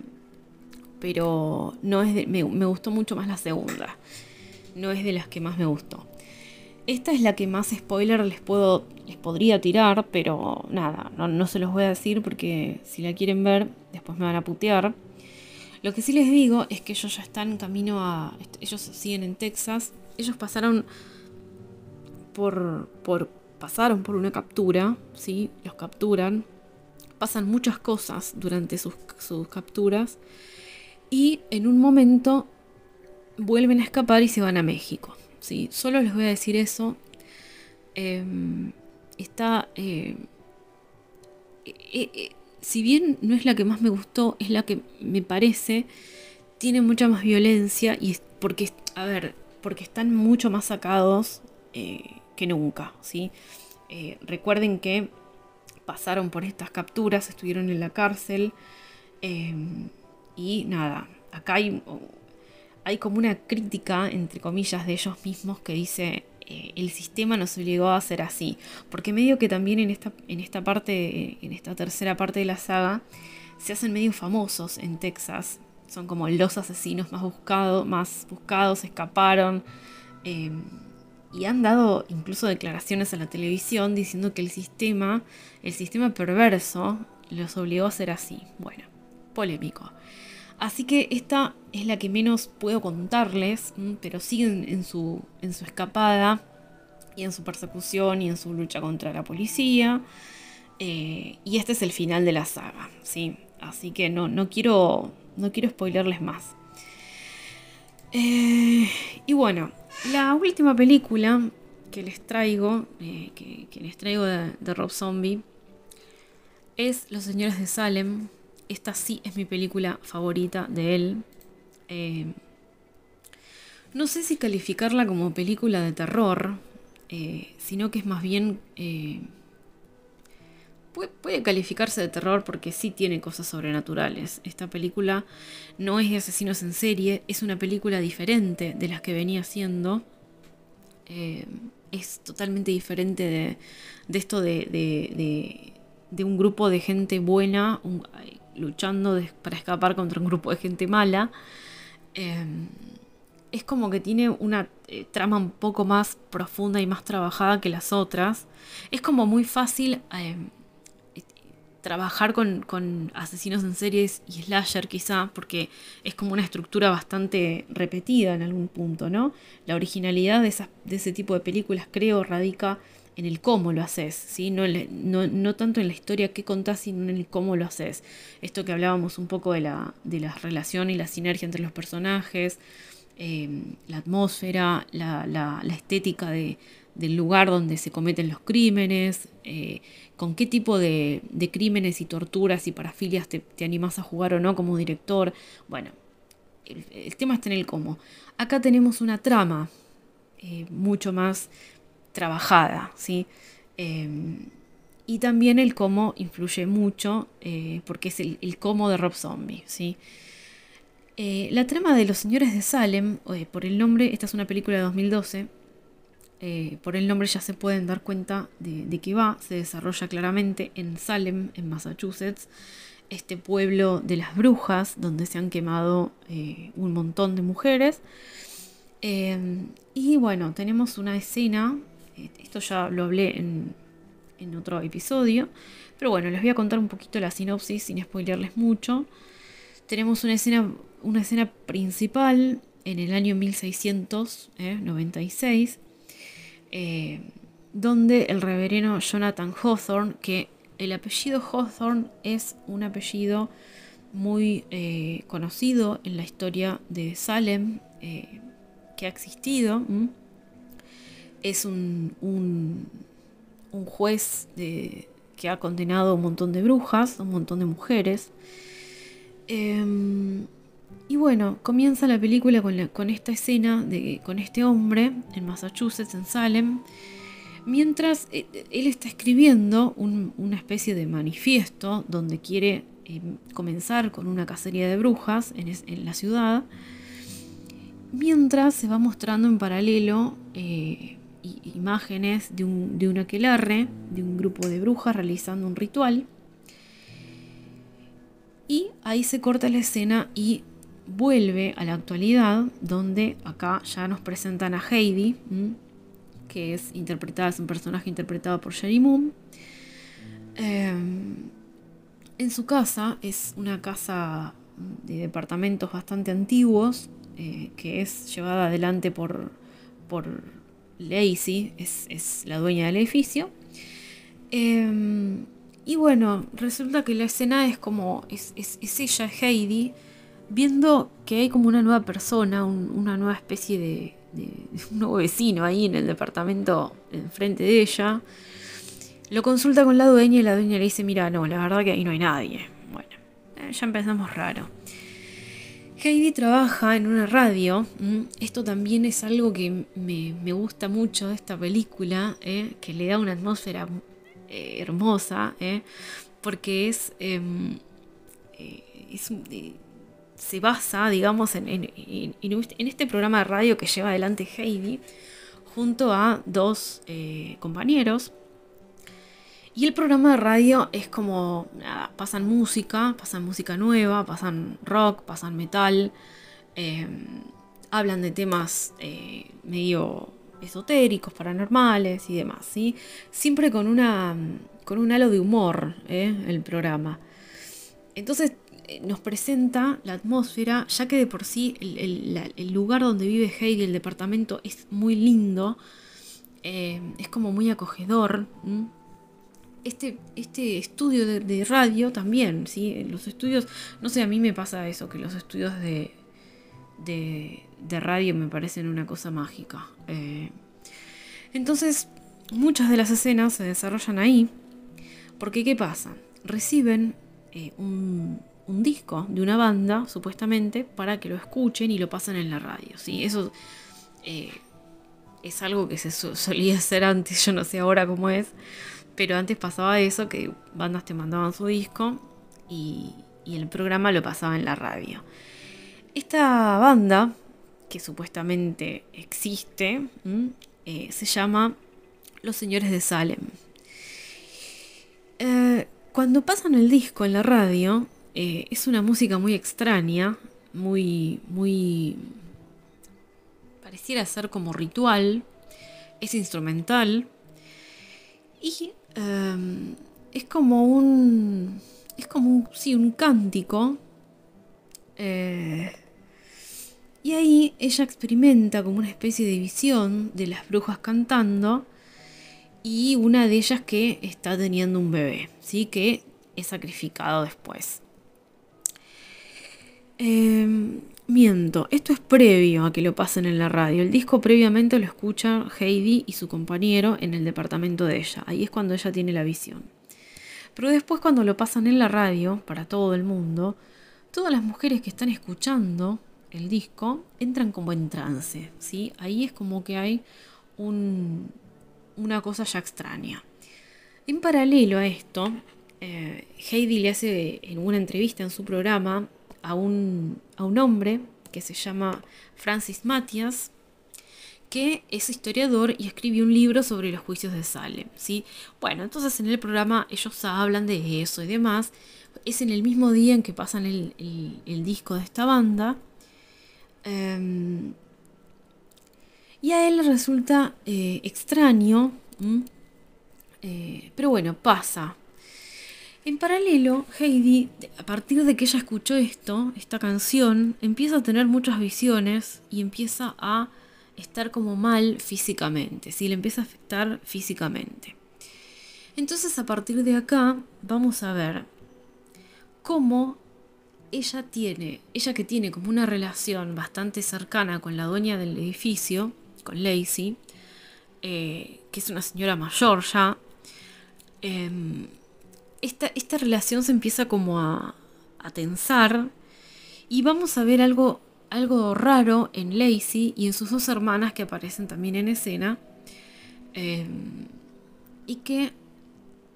pero no es me, gustó mucho más la segunda. No es de las que más me gustó. Esta es la que más spoiler les puedo. Les podría tirar, pero nada, no, no se los voy a decir porque si la quieren ver, después me van a putear. Lo que sí les digo es que ellos ya están en camino a. Ellos siguen en Texas. Ellos pasaron por. por pasaron por una captura. ¿sí? Los capturan. Pasan muchas cosas durante sus, capturas. Y en un momento vuelven a escapar y se van a México. ¿sí? Solo les voy a decir eso. Em, está. Eh, eh, eh, si bien no es la que más me gustó, es la que me parece tiene mucha más violencia y es porque, a ver, porque están mucho más sacados que nunca, ¿sí? Recuerden que pasaron por estas capturas, estuvieron en la cárcel y nada, acá hay, hay como una crítica, entre comillas, de ellos mismos que dice, eh, el sistema nos obligó a hacer así. Porque medio que también en esta, en esta parte, en esta tercera parte de la saga, se hacen medio famosos en Texas. Son como los asesinos más, buscados más buscados, escaparon. Em, y han dado incluso declaraciones a la televisión diciendo que el sistema, el sistema perverso, los obligó a hacer así. Bueno, polémico. Así que esta es la que menos puedo contarles, pero siguen en su, escapada y en su persecución y en su lucha contra la policía. Eh, y este es el final de la saga, ¿sí? Así que no, no, quiero, no quiero spoilerles más. Eh, y bueno, la última película que les traigo, eh, que, les traigo de Rob Zombie, es Los Señores de Salem, esta sí es mi película favorita de él. Eh, no sé si calificarla como película de terror, eh, sino que es más bien... Eh, puede, calificarse de terror porque sí tiene cosas sobrenaturales. Esta película no es de asesinos en serie, es una película diferente de las que venía haciendo. es totalmente diferente de, esto de, de, un grupo de gente buena, luchando para escapar contra un grupo de gente mala. Em, es como que tiene una eh, trama un poco más profunda y más trabajada que las otras. Es como muy fácil em, trabajar con, asesinos en series y slasher quizá, porque es como una estructura bastante repetida en algún punto, ¿no? La originalidad de, de ese tipo de películas creo radica en el cómo lo haces, ¿sí? no, no, tanto en la historia que contás, sino en el cómo lo haces. Esto que hablábamos un poco de la, de la relación y la sinergia entre los personajes, em, la atmósfera, la, estética de, del lugar donde se cometen los crímenes, eh, con qué tipo de, crímenes y torturas y parafilias te, te, animas a jugar o no como director. Bueno, el, tema está en el cómo. Acá tenemos una trama eh, mucho más trabajada, ¿sí? Em, y también el cómo influye mucho, eh, porque es el, cómo de Rob Zombie, ¿sí? Eh, la trama de Los Señores de Salem, eh, por el nombre, esta es una película de 2012, por el nombre ya se pueden dar cuenta de, de qué va, se desarrolla claramente en Salem, en Massachusetts, este pueblo de las brujas, donde se han quemado un montón de mujeres. Em, y bueno, tenemos una escena esto ya lo hablé en, otro episodio. Pero bueno, les voy a contar un poquito la sinopsis sin spoilerles mucho. Tenemos una escena, una escena principal en el año 1696, ¿eh? eh, donde el reverendo Jonathan Hawthorne, que el apellido Hawthorne es un apellido muy eh, conocido en la historia de Salem, que ha existido es un, un, juez que ha condenado a un montón de brujas, un montón de mujeres. Em, y bueno, comienza la película con, esta escena con este hombre en Massachusetts, en Salem, mientras eh, él está escribiendo una especie de manifiesto donde quiere em, comenzar con una cacería de brujas en, la ciudad, mientras se va mostrando en paralelo eh, imágenes de un, de aquelarre, de un grupo de brujas realizando un ritual. Y ahí se corta la escena y vuelve a la actualidad, donde acá ya nos presentan a Heidi, que es interpretada, es un personaje interpretado por Sherry Moon. Em, en su casa, es una casa de departamentos bastante antiguos, eh, que es llevada adelante por, por Lacey es, la dueña del edificio. Em, y bueno, resulta que la escena es como, es, ella, Heidi, viendo que hay como una nueva persona, una nueva especie de, un nuevo vecino ahí en el departamento enfrente de ella. Lo consulta con la dueña y la dueña le dice, mira, no, la verdad que ahí no hay nadie. Bueno, eh, ya empezamos raro. Heidi trabaja en una radio. Esto también es algo que me, gusta mucho de esta película, ¿eh? que le da una atmósfera eh, hermosa, ¿eh? porque es, em, se basa, digamos, en, en, este programa de radio que lleva adelante Heidi junto a dos compañeros. Y el programa de radio es como, pasan música, pasan música nueva, pasan rock, pasan metal, em, hablan de temas eh, medio esotéricos, paranormales y demás, ¿sí? Siempre con, una, con un halo de humor, ¿eh? el programa. Entonces eh, nos presenta la atmósfera, ya que de por sí el, lugar donde vive Heidi, el departamento, es muy lindo, eh, es como muy acogedor. Este, este, estudio de, radio también, ¿sí? Los estudios, no sé, a mí me pasa eso, que los estudios de, de, radio me parecen una cosa mágica. Eh, entonces, muchas de las escenas se desarrollan ahí, porque ¿qué pasa? Reciben un, un disco de una banda, supuestamente, para que lo escuchen y lo pasen en la radio. ¿sí? Eso eh, es algo que se solía hacer antes, yo no sé ahora cómo es, pero antes pasaba eso, que bandas te mandaban su disco y, el programa lo pasaba en la radio. Esta banda, que supuestamente existe, eh, se llama Los Señores de Salem. Eh, cuando pasan el disco en la radio, eh, es una música muy extraña, muy, muy... pareciera ser como ritual, es instrumental y em, es como un... es como un, sí, un cántico. Eh, y ahí ella experimenta como una especie de visión de las brujas cantando y una de ellas que está teniendo un bebé, ¿sí? que es sacrificado después. Em, miento, esto es previo a que lo pasen en la radio. El disco previamente lo escucha Heidi y su compañero en el departamento de ella. Ahí es cuando ella tiene la visión. Pero después cuando lo pasan en la radio, para todo el mundo, todas las mujeres que están escuchando el disco entran como en trance. ¿sí? Ahí es como que hay una cosa ya extraña. En paralelo a esto, eh, Heidi le hace en una entrevista en su programa a un, hombre que se llama Francis Matias, que es historiador y escribió un libro sobre los juicios de Salem. ¿sí? Bueno, entonces en el programa ellos hablan de eso y demás. Es en el mismo día en que pasan el, disco de esta banda. Em, y a él resulta eh, extraño, eh, pero bueno, pasa. En paralelo, Heidi, a partir de que ella escuchó esto, esta canción, empieza a tener muchas visiones y empieza a estar como mal físicamente, ¿sí? le empieza a afectar físicamente. Entonces a partir de acá vamos a ver cómo ella tiene, ella que tiene como una relación bastante cercana con la dueña del edificio, con Lacey, eh, que es una señora mayor ya, em, esta, relación se empieza como a, tensar y vamos a ver algo, algo raro en Lacey y en sus dos hermanas que aparecen también en escena em, y que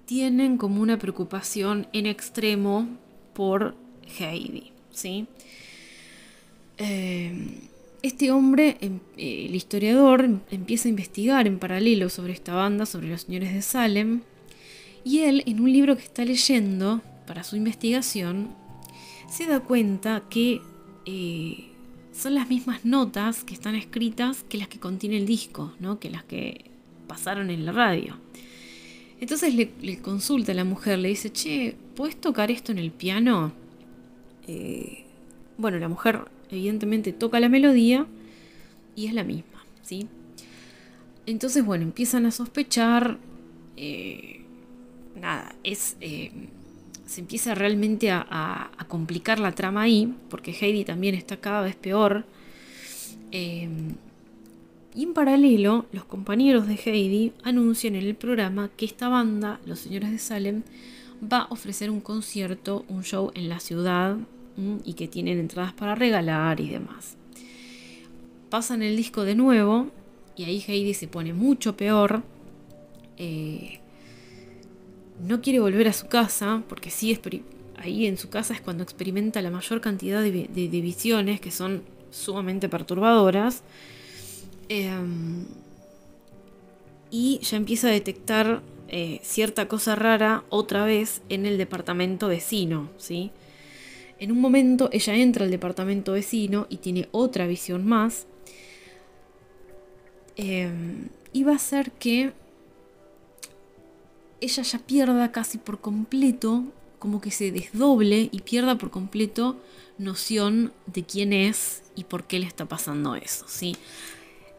tienen como una preocupación en extremo por Heidi. ¿sí? Em, este hombre, em, el historiador, empieza a investigar en paralelo sobre esta banda, sobre los señores de Salem, y él, en un libro que está leyendo para su investigación, se da cuenta que eh, son las mismas notas que están escritas que las que contiene el disco, ¿no? que las que pasaron en la radio. Entonces le, consulta a la mujer, le dice, che, ¿puedes tocar esto en el piano? Eh, bueno, la mujer evidentemente toca la melodía y es la misma, ¿sí? Entonces, bueno, empiezan a sospechar, eh, nada, es, eh, se empieza realmente a, complicar la trama ahí, porque Heidi también está cada vez peor. Eh, y en paralelo, los compañeros de Heidi anuncian en el programa que esta banda, Los Señores de Salem, va a ofrecer un concierto, un show en la ciudad y que tienen entradas para regalar y demás. Pasan el disco de nuevo y ahí Heidi se pone mucho peor. Eh, no quiere volver a su casa porque sí ahí en su casa es cuando experimenta la mayor cantidad de, visiones que son sumamente perturbadoras. Em, y ya empieza a detectar eh, cierta cosa rara otra vez en el departamento vecino, ¿sí? En un momento ella entra al departamento vecino y tiene otra visión más. Em, y va a hacer que ella ya pierda casi por completo, como que se desdoble y pierda por completo noción de quién es y por qué le está pasando eso, ¿sí?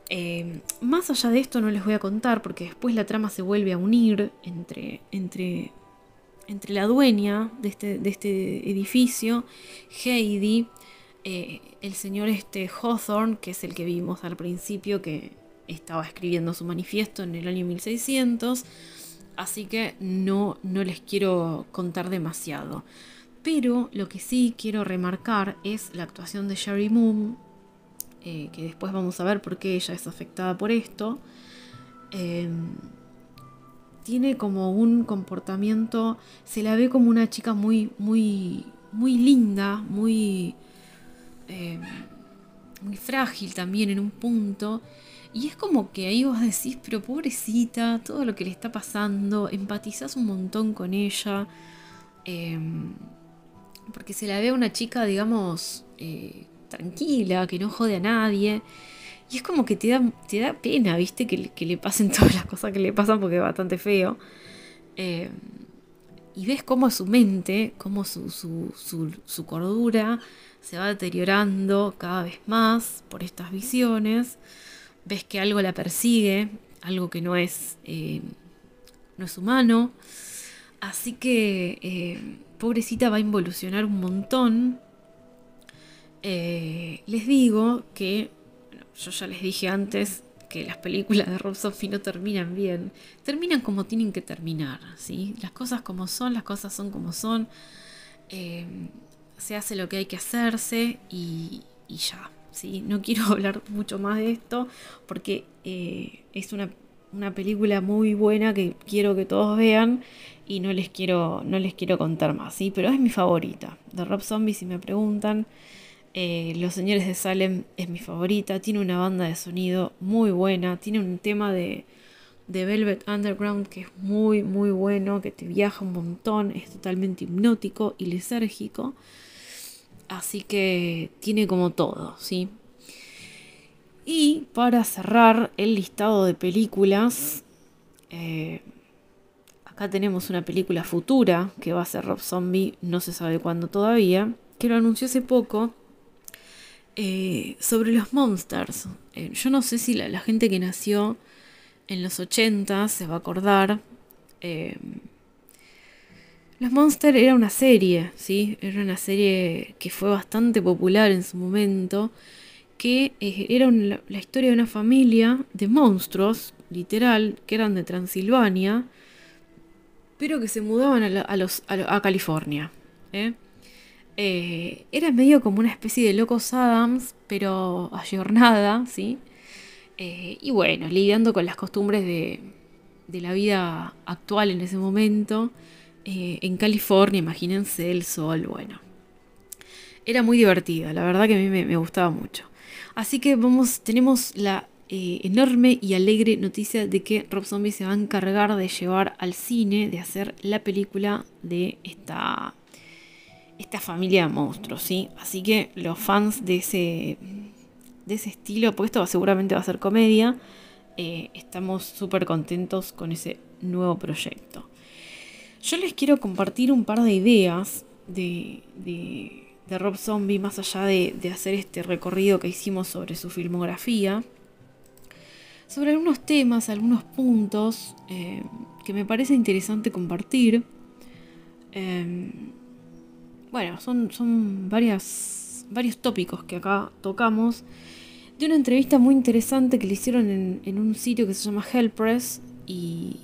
Eh, más allá de esto no les voy a contar porque después la trama se vuelve a unir entre, entre, entre la dueña de este, de este edificio, Heidi, eh, el señor este Hawthorne, que es el que vimos al principio que estaba escribiendo su manifiesto en el año 1600, así que no, no les quiero contar demasiado. Pero lo que sí quiero remarcar es la actuación de Sherry Moon, eh, que después vamos a ver por qué ella es afectada por esto, em, tiene como un comportamiento, se la ve como una chica muy, muy, muy linda, muy, em, muy frágil también en un punto. Y es como que ahí vos decís, pero pobrecita, todo lo que le está pasando, empatizás un montón con ella. Em, porque se la ve una chica, digamos, eh, tranquila, que no jode a nadie. Y es como que te da, te da pena, ¿viste? Que, le pasen todas las cosas que le pasan porque es bastante feo. Eh, y ves cómo su mente, cómo su, su, cordura se va deteriorando cada vez más por estas visiones. Ves que algo la persigue, algo que no es, eh, no es humano. Así que eh, pobrecita va a involucionar un montón eh, les digo que, yo ya les dije antes que las películas de Rob Zombie no terminan bien, terminan como tienen que terminar, ¿sí? Las cosas como son, las cosas son como son, se hace lo que hay que hacerse y, ya, ¿sí? No quiero hablar mucho más de esto porque eh, es una, una, película muy buena que quiero que todos vean y no les quiero, no les quiero contar más, ¿sí? Pero es mi favorita, de Rob Zombie si me preguntan. Eh, Los Señores de Salem es mi favorita. Tiene una banda de sonido muy buena. Tiene un tema de, Velvet Underground que es muy, muy bueno. Que te viaja un montón. Es totalmente hipnótico y lisérgico. Así que tiene como todo, ¿sí? Y para cerrar el listado de películas, eh, acá tenemos una película futura que va a ser Rob Zombie, no se sabe cuándo todavía, que lo anunció hace poco eh, sobre los monsters. Eh, yo no sé si la, gente que nació en los 80 se va a acordar. Eh, los Monsters era una serie, ¿sí? Era una serie que fue bastante popular en su momento. Que era la historia de una familia de monstruos, literal, que eran de Transilvania, pero que se mudaban a California. ¿eh? Eh, era medio como una especie de locos Adams, pero ayornada, ¿sí? Eh, y bueno, lidiando con las costumbres de, la vida actual en ese momento. Eh, en California, imagínense el sol, bueno. Era muy divertida, la verdad que a mí me, gustaba mucho. Así que vamos, tenemos la enorme y alegre noticia de que Rob Zombie se va a encargar de llevar al cine, de hacer la película de esta esta familia de monstruos, ¿sí? Así que los fans de ese, de ese estilo, pues esto seguramente va a ser comedia, eh, estamos súper contentos con ese nuevo proyecto. Yo les quiero compartir un par de ideas de, de, Rob Zombie, más allá de, hacer este recorrido que hicimos sobre su filmografía, sobre algunos temas, algunos puntos eh, que me parece interesante compartir. Eh, bueno, son, son varias, varios tópicos que acá tocamos. De una entrevista muy interesante que le hicieron en, un sitio que se llama Hellpress y,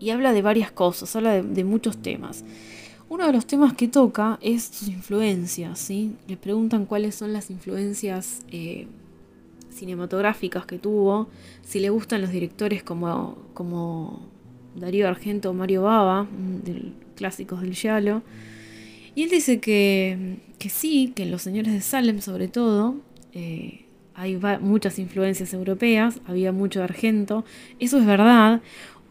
y habla de varias cosas, habla de, muchos temas. Uno de los temas que toca es sus influencias, ¿sí? Le preguntan cuáles son las influencias eh, cinematográficas que tuvo, si le gustan los directores como, como Darío Argento o Mario Baba, de clásicos del Yalo. Y él dice que, que sí, que en Los Señores de Salem sobre todo, eh, hay muchas influencias europeas, había mucho argento, eso es verdad.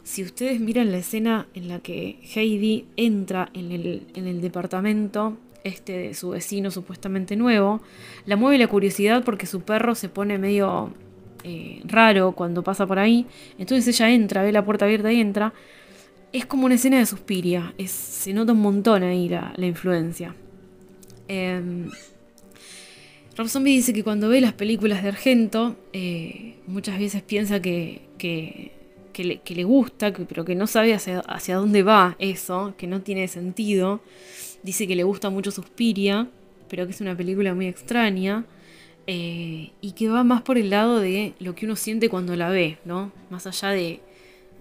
Si ustedes miran la escena en la que Heidi entra en el, en el departamento este de su vecino supuestamente nuevo, la mueve la curiosidad porque su perro se pone medio eh, raro cuando pasa por ahí. Entonces ella entra, ve la puerta abierta y entra. Es como una escena de Suspiria. Es, se nota un montón ahí la, influencia. Em, Rob Zombie dice que cuando ve las películas de Argento, eh, muchas veces piensa que, le, gusta, pero que no sabe hacia, dónde va eso, que no tiene sentido. Dice que le gusta mucho Suspiria, pero que es una película muy extraña. Eh, y que va más por el lado de lo que uno siente cuando la ve, ¿no? Más allá de,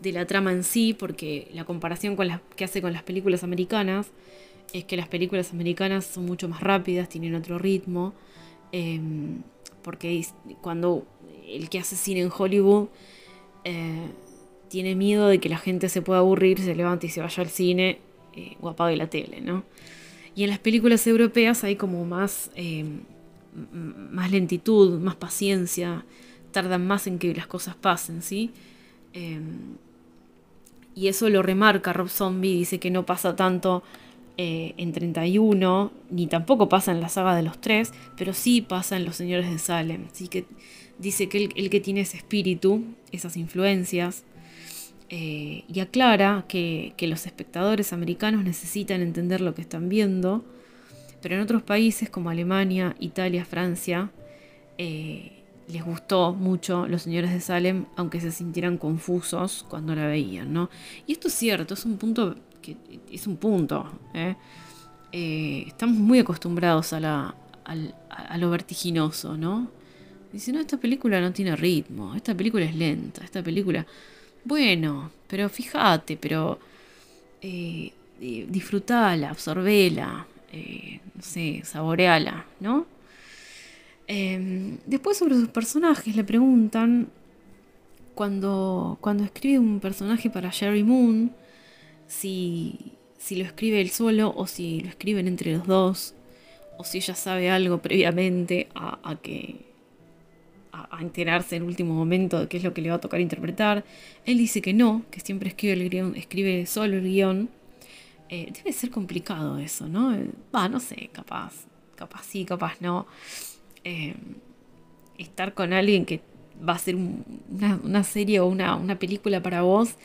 la trama en sí, porque la comparación que hace con las películas americanas es que las películas americanas son mucho más rápidas, tienen otro ritmo, em, porque cuando el que hace cine en Hollywood eh, tiene miedo de que la gente se pueda aburrir, se levante y se vaya al cine eh, o apague la tele, ¿no? Y en las películas europeas hay como más em, más lentitud, más paciencia, tardan más en que las cosas pasen, ¿sí? Em, y eso lo remarca Rob Zombie, dice que no pasa tanto eh, en 31, ni tampoco pasa en la saga de los tres, pero sí pasa en Los Señores de Salem. ¿sí? Que dice que el, que tiene ese espíritu, esas influencias, eh, y aclara que, los espectadores americanos necesitan entender lo que están viendo pero en otros países como Alemania, Italia, Francia, eh, les gustó mucho Los Señores de Salem, aunque se sintieran confusos cuando la veían, ¿no? Y esto es cierto, es un punto que es un punto. ¿eh? Estamos muy acostumbrados a, la, a, lo vertiginoso, ¿no? Dicen, no, esta película no tiene ritmo, esta película es lenta, esta película... Bueno, pero fíjate, pero disfrutala, absorbela, eh, no sé, saboreala, ¿no? Em, después sobre sus personajes le preguntan cuando, cuando escribe un personaje para Jerry Moon, si, si lo escribe él solo o si lo escriben entre los dos, o si ella sabe algo previamente a, que a, enterarse en último momento de qué es lo que le va a tocar interpretar. Él dice que no, que siempre escribe el guion, escribe solo el guion eh, debe ser complicado eso, ¿no? Va, no sé, capaz, capaz sí, capaz no. Eh, estar con alguien que va a ser una, serie o una, película para vos,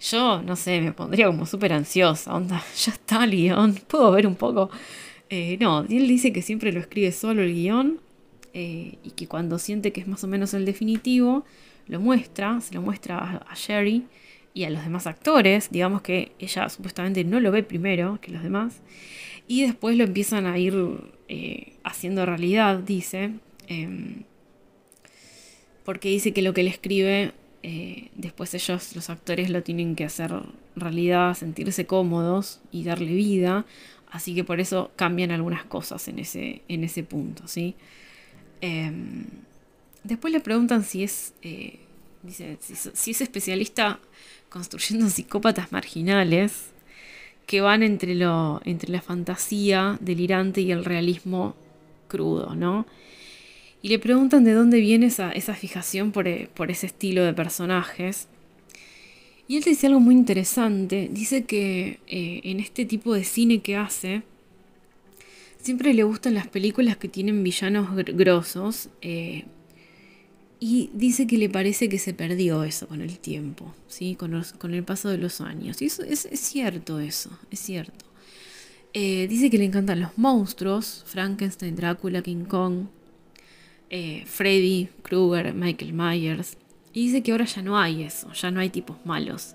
yo, no sé, me pondría como súper ansiosa, onda, ya está el guion, puedo ver un poco. Eh, no, él dice que siempre lo escribe solo el guion y que cuando siente que es más o menos el definitivo, lo muestra, se lo muestra a, a Sherry y a los demás actores, digamos que ella supuestamente no lo ve primero que los demás, y después lo empiezan a ir eh, haciendo realidad, dice, em, porque dice que lo que él escribe, eh, después ellos, los actores, lo tienen que hacer realidad, sentirse cómodos y darle vida, así que por eso cambian algunas cosas en ese, en ese punto, ¿sí? Em, después le preguntan si es... Eh, dice, si es especialista construyendo psicópatas marginales que van entre, lo, entre la fantasía delirante y el realismo crudo, ¿no? Y le preguntan de dónde viene esa, esa fijación por, eh, por, ese estilo de personajes. Y él dice algo muy interesante. Dice que eh, en este tipo de cine que hace, siempre le gustan las películas que tienen villanos grosos. Eh, y dice que le parece que se perdió eso con el tiempo, ¿sí? con, el paso de los años. Y eso es, cierto eso, es cierto. Eh, dice que le encantan los monstruos, Frankenstein, Drácula, King Kong, eh, Freddy, Krueger, Michael Myers. Y dice que ahora ya no hay eso, ya no hay tipos malos.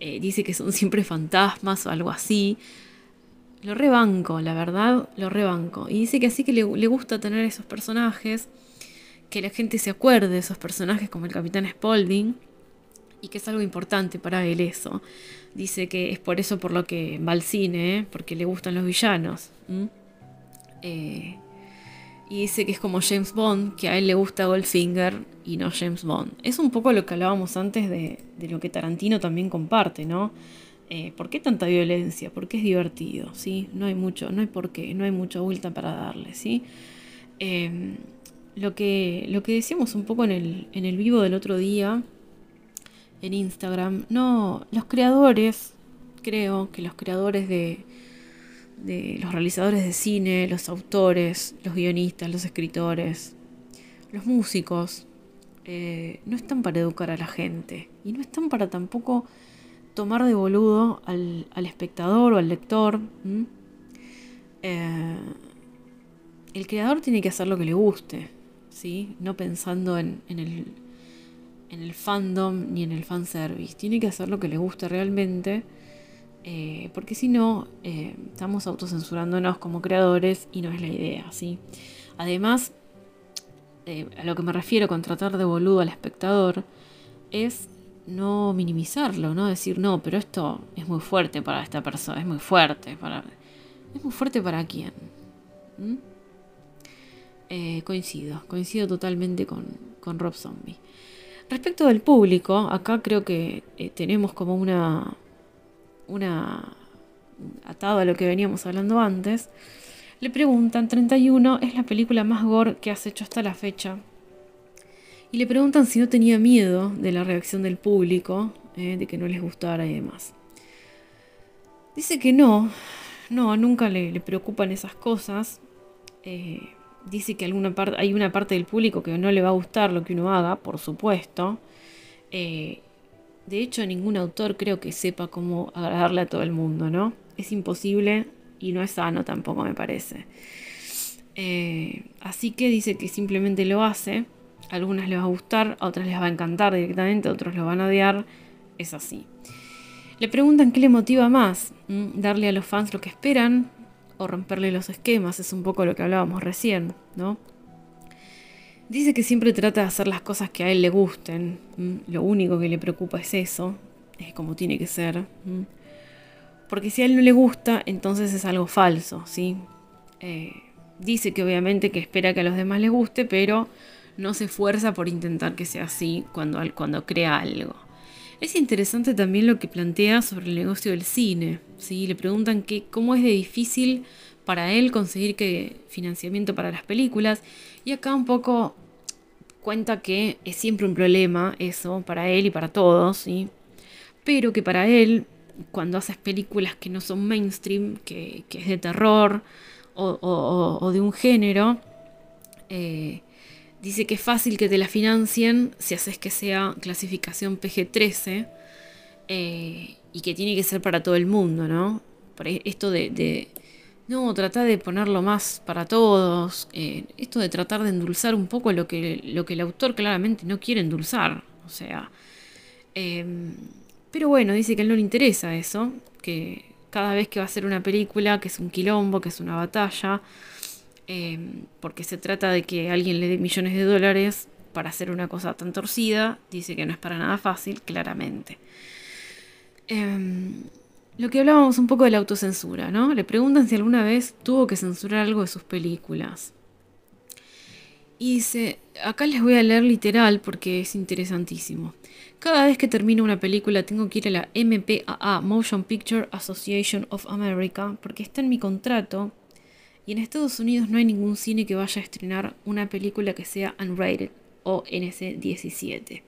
Dice que son siempre fantasmas o algo así. Lo rebanco, la verdad, lo rebanco. Y dice que así que le, gusta tener esos personajes que la gente se acuerde de esos personajes como el Capitán Spaulding y que es algo importante para él eso. Dice que es por eso por lo que va al cine, ¿eh? porque le gustan los villanos. Eh, y dice que es como James Bond, que a él le gusta Goldfinger y no James Bond. Es un poco lo que hablábamos antes de, lo que Tarantino también comparte, ¿no? Eh, ¿Por qué tanta violencia? Porque es divertido, ¿sí? No hay mucho, no hay por qué, no hay mucha vuelta para darle, ¿sí? Em, lo, que, lo que decíamos un poco en el, en el vivo del otro día, en Instagram, no, los creadores, creo que los creadores de, de los realizadores de cine, los autores, los guionistas, los escritores, los músicos, eh, no están para educar a la gente y no están para tampoco tomar de boludo al, espectador o al lector. Eh, el creador tiene que hacer lo que le guste, ¿sí? no pensando en, el, en el fandom ni en el fanservice. Tiene que hacer lo que le guste realmente. Eh, porque si no, estamos autocensurándonos como creadores y no es la idea, ¿sí? Además, eh, a lo que me refiero con tratar de boludo al espectador, es no minimizarlo, no decir, no, pero esto es muy fuerte para esta persona, es muy fuerte para... ¿Es muy fuerte para quién? ¿Mm? Eh, coincido, coincido totalmente con, Rob Zombie. Respecto del público, acá creo que eh, tenemos como una... una atado a lo que veníamos hablando antes, le preguntan, 31 es la película más gore que has hecho hasta la fecha. Y le preguntan si no tenía miedo de la reacción del público, eh, de que no les gustara y demás. Dice que no, no, nunca le, preocupan esas cosas. Eh, dice que alguna parte, hay una parte del público que no le va a gustar lo que uno haga, por supuesto. Eh, de hecho, ningún autor creo que sepa cómo agradarle a todo el mundo, ¿no? Es imposible y no es sano tampoco me parece. Así que dice que simplemente lo hace. Algunas les va a gustar, a otras les va a encantar directamente, a otros lo van a odiar. Es así. Le preguntan qué le motiva más, darle a los fans lo que esperan o romperle los esquemas. Es un poco lo que hablábamos recién, ¿no? Dice que siempre trata de hacer las cosas que a él le gusten. Lo único que le preocupa es eso, es como tiene que ser. Porque si a él no le gusta, entonces es algo falso, ¿sí? Eh, dice que obviamente que espera que a los demás les guste, pero no se esfuerza por intentar que sea así cuando, cuando crea algo. Es interesante también lo que plantea sobre el negocio del cine. ¿sí? Le preguntan que, cómo es de difícil para él conseguir que, financiamiento para las películas. Y acá un poco cuenta que es siempre un problema eso para él y para todos, ¿sí? pero que para él cuando haces películas que no son mainstream, que, es de terror o, de un género, eh, dice que es fácil que te la financien si haces que sea clasificación PG-13 eh, y que tiene que ser para todo el mundo, ¿no? esto de, no, tratar de ponerlo más para todos, eh, esto de tratar de endulzar un poco lo que, lo que el autor claramente no quiere endulzar, o sea... Pero bueno, dice que a él no le interesa eso, que cada vez que va a hacer una película, que es un quilombo, que es una batalla, eh, porque se trata de que alguien le dé millones de dólares para hacer una cosa tan torcida, dice que no es para nada fácil, claramente. Em, lo que hablábamos un poco de la autocensura, ¿no? Le preguntan si alguna vez tuvo que censurar algo de sus películas. Y dice, acá les voy a leer literal porque es interesantísimo. Cada vez que termino una película tengo que ir a la MPAA, Motion Picture Association of America, porque está en mi contrato y en Estados Unidos no hay ningún cine que vaya a estrenar una película que sea unrated o NC-17.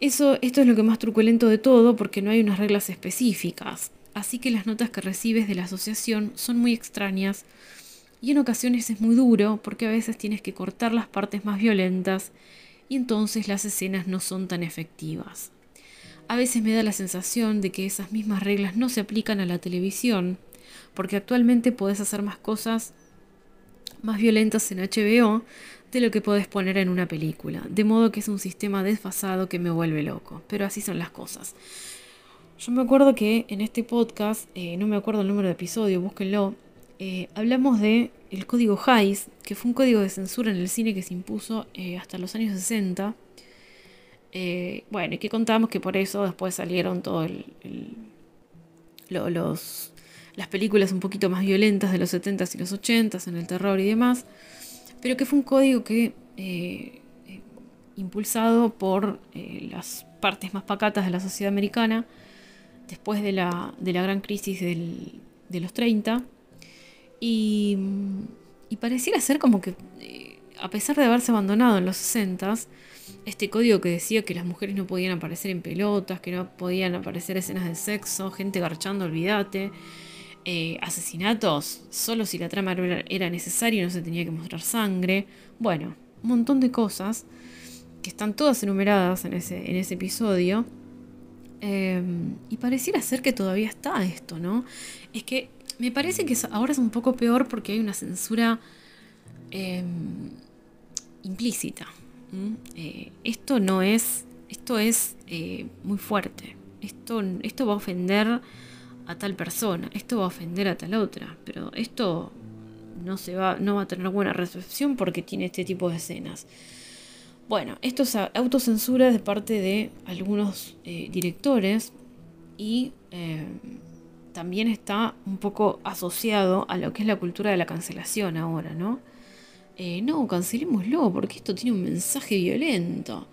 Eso, esto es lo que más truculento de todo porque no hay unas reglas específicas, así que las notas que recibes de la asociación son muy extrañas y en ocasiones es muy duro porque a veces tienes que cortar las partes más violentas y entonces las escenas no son tan efectivas. A veces me da la sensación de que esas mismas reglas no se aplican a la televisión, porque actualmente podés hacer más cosas más violentas en HBO de lo que podés poner en una película, de modo que es un sistema desfasado que me vuelve loco, pero así son las cosas. Yo me acuerdo que en este podcast, eh, no me acuerdo el número de episodio, búsquenlo, eh, hablamos de el código Hays, que fue un código de censura en el cine que se impuso eh, hasta los años 60. Eh, bueno, y que contábamos que por eso después salieron todas los, las películas un poquito más violentas de los 70s y los 80s en el terror y demás, pero que fue un código que impulsado por las partes más pacatas de la sociedad americana, después de la, de la gran crisis de los 30. Y, y, pareciera ser como que, eh, a pesar de haberse abandonado en los 60, este código que decía que las mujeres no podían aparecer en pelotas, que no podían aparecer escenas de sexo, gente garchando, olvídate. Eh, asesinatos, solo si la trama era necesaria y no se tenía que mostrar sangre. Bueno, un montón de cosas que están todas enumeradas en ese, en ese episodio. Em, y pareciera ser que todavía está esto, ¿no? Es que me parece que ahora es un poco peor porque hay una censura em, implícita. Eh, esto no es, esto es eh, muy fuerte. Esto, esto va a ofender a tal persona, esto va a ofender a tal otra, pero esto no, se va, no va a tener buena recepción porque tiene este tipo de escenas. Bueno, esto es autocensura de parte de algunos eh, directores y eh, también está un poco asociado a lo que es la cultura de la cancelación ahora, ¿no? Eh, no, cancelémoslo porque esto tiene un mensaje violento.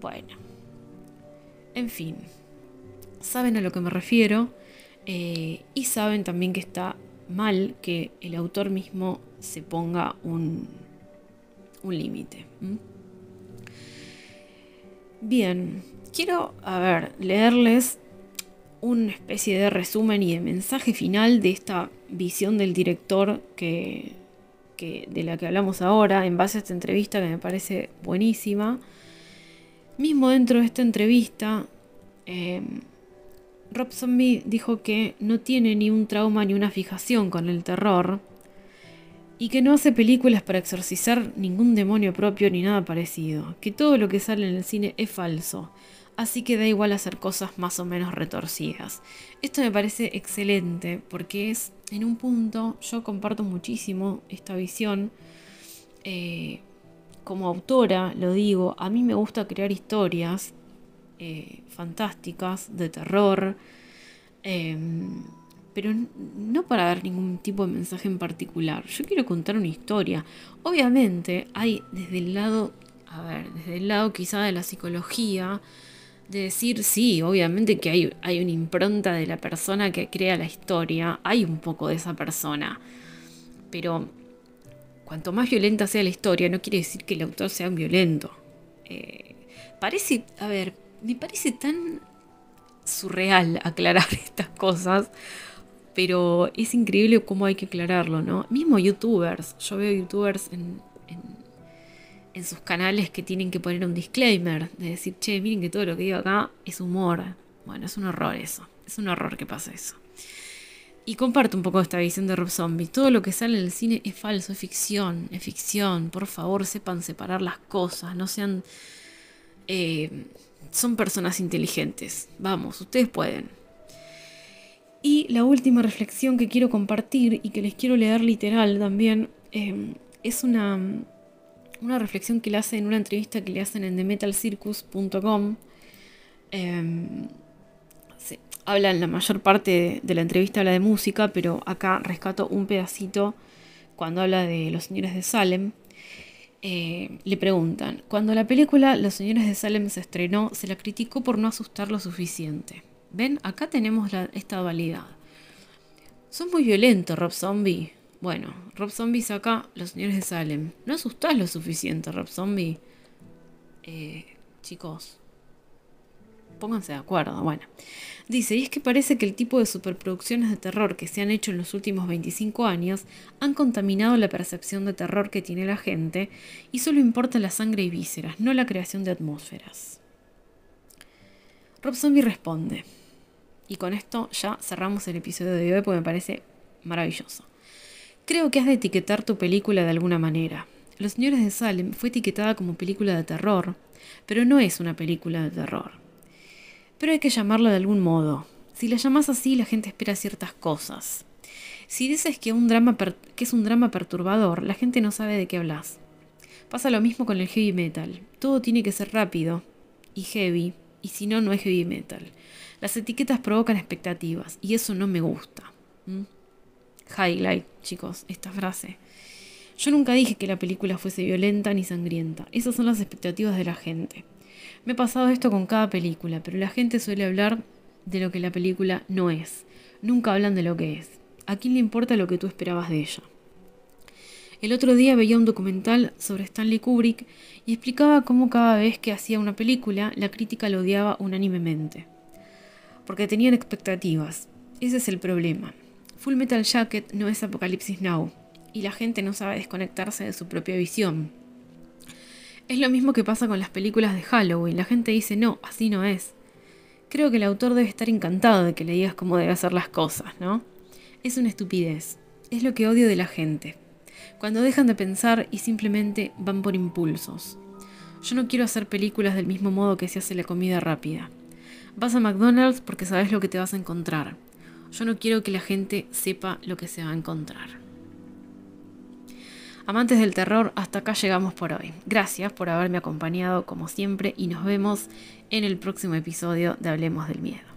Bueno, en fin, saben a lo que me refiero. Eh, y saben también que está mal que el autor mismo se ponga un, un límite. Bien, quiero, a ver, leerles una especie de resumen y de mensaje final de esta visión del director que, de la que hablamos ahora, en base a esta entrevista que me parece buenísima. Mismo dentro de esta entrevista, eh, Rob Zombie dijo que no tiene ni un trauma ni una fijación con el terror y que no hace películas para exorcizar ningún demonio propio ni nada parecido, que todo lo que sale en el cine es falso, así que da igual hacer cosas más o menos retorcidas. Esto me parece excelente porque es, en un punto, yo comparto muchísimo esta visión. Eh, como autora, lo digo, a mí me gusta crear historias eh, fantásticas, de terror, em, pero no para dar ningún tipo de mensaje en particular. Yo quiero contar una historia. Obviamente hay desde el lado, a ver, desde el lado quizá de la psicología, de decir, sí, obviamente que hay, hay una impronta de la persona que crea la historia, hay un poco de esa persona, pero cuanto más violenta sea la historia, no quiere decir que el autor sea un violento. Eh, parece, a ver, me parece tan surreal aclarar estas cosas, pero es increíble cómo hay que aclararlo, ¿no? Mismo youtubers, yo veo youtubers en, en, sus canales que tienen que poner un disclaimer, de decir, che, miren que todo lo que digo acá es humor. Bueno, es un horror eso, es un horror que pasa eso. Y comparto un poco esta visión de Rob Zombie. Todo lo que sale en el cine es falso, es ficción, es ficción. Por favor, sepan separar las cosas, no sean... Eh, son personas inteligentes. Vamos, ustedes pueden. Y la última reflexión que quiero compartir y que les quiero leer literal también em, es una, una reflexión que le hace en una entrevista que le hacen en themetalcircus.com. Eh, habla en la mayor parte de, la entrevista habla de música, pero acá rescato un pedacito cuando habla de los señores de Salem. Eh, le preguntan, cuando la película Los Señores de Salem se estrenó, se la criticó por no asustar lo suficiente. ¿Ven? Acá tenemos esta dualidad. Son muy violentos, Rob Zombie. Bueno, Rob Zombie saca Los Señores de Salem. No asustás lo suficiente, Rob Zombie. Eh, chicos, pónganse de acuerdo. Bueno, dice, y es que parece que el tipo de superproducciones de terror que se han hecho en los últimos 25 años han contaminado la percepción de terror que tiene la gente y solo importa la sangre y vísceras, no la creación de atmósferas. Rob Zombie responde, y con esto ya cerramos el episodio de hoy porque me parece maravilloso. Creo que has de etiquetar tu película de alguna manera. Los Señores de Salem fue etiquetada como película de terror, pero no es una película de terror pero hay que llamarlo de algún modo. Si la llamas así, la gente espera ciertas cosas. Si dices que es un drama perturbador, la gente no sabe de qué hablas. Pasa lo mismo con el heavy metal. Todo tiene que ser rápido y heavy, y si no, no es heavy metal. Las etiquetas provocan expectativas, y eso no me gusta. ¿Mm? Highlight, chicos, esta frase. Yo nunca dije que la película fuese violenta ni sangrienta. Esas son las expectativas de la gente. Me he pasado esto con cada película, pero la gente suele hablar de lo que la película no es. Nunca hablan de lo que es. ¿A quién le importa lo que tú esperabas de ella? El otro día veía un documental sobre Stanley Kubrick y explicaba cómo cada vez que hacía una película la crítica lo odiaba unánimemente. Porque tenían expectativas. Ese es el problema. Full Metal Jacket no es Apocalipsis Now y la gente no sabe desconectarse de su propia visión. Es lo mismo que pasa con las películas de Halloween. La gente dice, no, así no es. Creo que el autor debe estar encantado de que le digas cómo debe hacer las cosas, ¿no? Es una estupidez. Es lo que odio de la gente cuando dejan de pensar y simplemente van por impulsos. Yo no quiero hacer películas del mismo modo que se hace la comida rápida. Vas a McDonald's porque sabes lo que te vas a encontrar. Yo no quiero que la gente sepa lo que se va a encontrar. Amantes del terror, hasta acá llegamos por hoy. Gracias por haberme acompañado como siempre y nos vemos en el próximo episodio de Hablemos del Miedo.